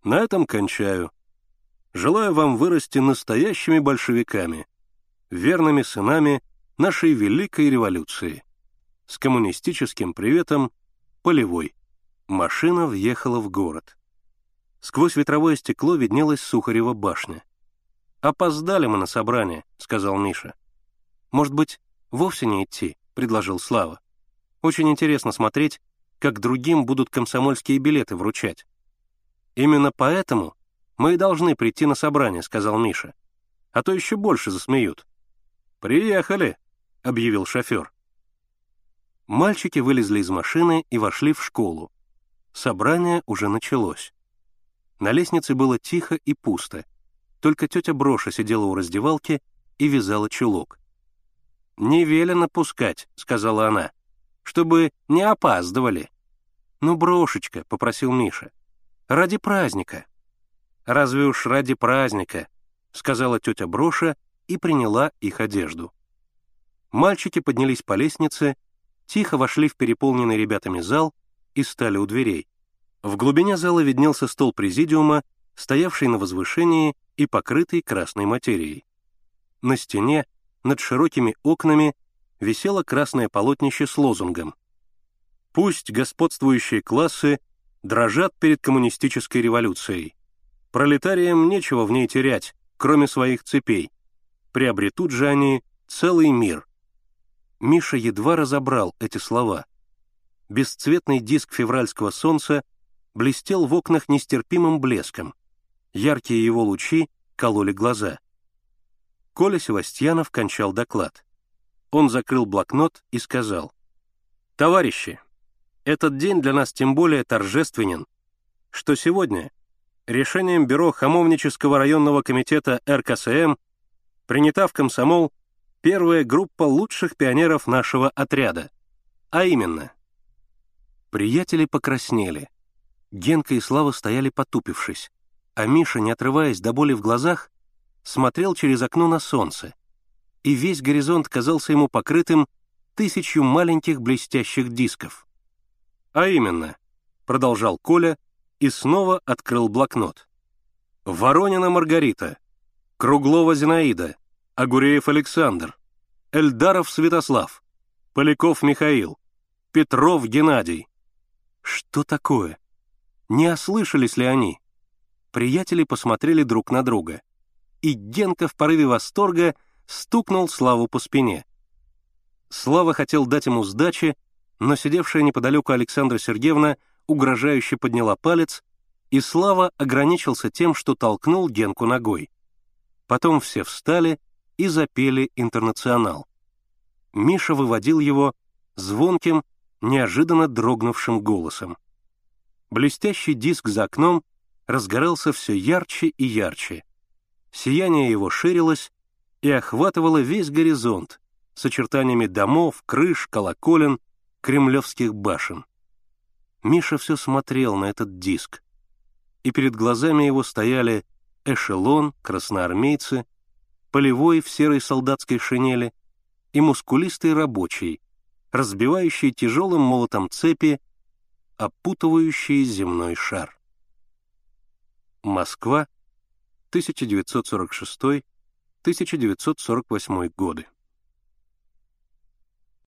На этом кончаю. Желаю вам вырасти настоящими большевиками, верными сынами нашей великой революции. С коммунистическим приветом, Полевой. Машина въехала в город. Сквозь ветровое стекло виднелась Сухарева башня. «Опоздали мы на собрание», — сказал Миша. «Может быть, вовсе не идти?» — предложил Слава. «Очень интересно смотреть, как другим будут комсомольские билеты вручать». «Именно поэтому мы и должны прийти на собрание», — сказал Миша. «А то еще больше засмеют». «Приехали», — объявил шофер. Мальчики вылезли из машины и вошли в школу. Собрание уже началось. На лестнице было тихо и пусто. Только тетя Броша сидела у раздевалки и вязала чулок. «Не велено пускать», — сказала она, — «чтобы не опаздывали». «Ну, Брошечка», — попросил Миша, — «ради праздника». «Разве уж ради праздника», — сказала тетя Броша и приняла их одежду. Мальчики поднялись по лестнице, тихо вошли в переполненный ребятами зал и стали у дверей. В глубине зала виднелся стол президиума, стоявший на возвышении и покрытый красной материей. На стене, над широкими окнами, висело красное полотнище с лозунгом «Пусть господствующие классы дрожат перед коммунистической революцией. Пролетариям нечего в ней терять, кроме своих цепей. Приобретут же они целый мир». Миша едва разобрал эти слова. Бесцветный диск февральского солнца блестел в окнах нестерпимым блеском. Яркие его лучи кололи глаза. Коля Севастьянов кончал доклад. Он закрыл блокнот и сказал, «Товарищи, этот день для нас тем более торжественен, что сегодня решением Бюро Хамовнического районного комитета РКСМ принята в комсомол первая группа лучших пионеров нашего отряда, а именно Приятели покраснели. Генка и Слава стояли потупившись, а Миша, не отрываясь до боли в глазах, смотрел через окно на солнце, и весь горизонт казался ему покрытым тысячью маленьких блестящих дисков. «А именно», — продолжал Коля и снова открыл блокнот. «Воронина Маргарита, Круглова Зинаида, Агуреев Александр, Эльдаров Святослав, Поляков Михаил, Петров Геннадий». Что такое? Не ослышались ли они? Приятели посмотрели друг на друга. И Генка в порыве восторга стукнул Славу по спине. Слава хотел дать ему сдачи, но сидевшая неподалеку Александра Сергеевна угрожающе подняла палец, и Слава ограничился тем, что толкнул Генку ногой. Потом все встали и запели «Интернационал». Миша выводил его звонким, неожиданно дрогнувшим голосом. Блестящий диск за окном разгорался все ярче и ярче. Сияние его ширилось и охватывало весь горизонт с очертаниями домов, крыш, колоколен, кремлевских башен. Миша все смотрел на этот диск, и перед глазами его стояли эшелон, красноармейцы, полевой в серой солдатской шинели и мускулистый рабочий, разбивающий тяжелым молотом цепи, опутывающие земной шар. Москва, 1946-1948 годы.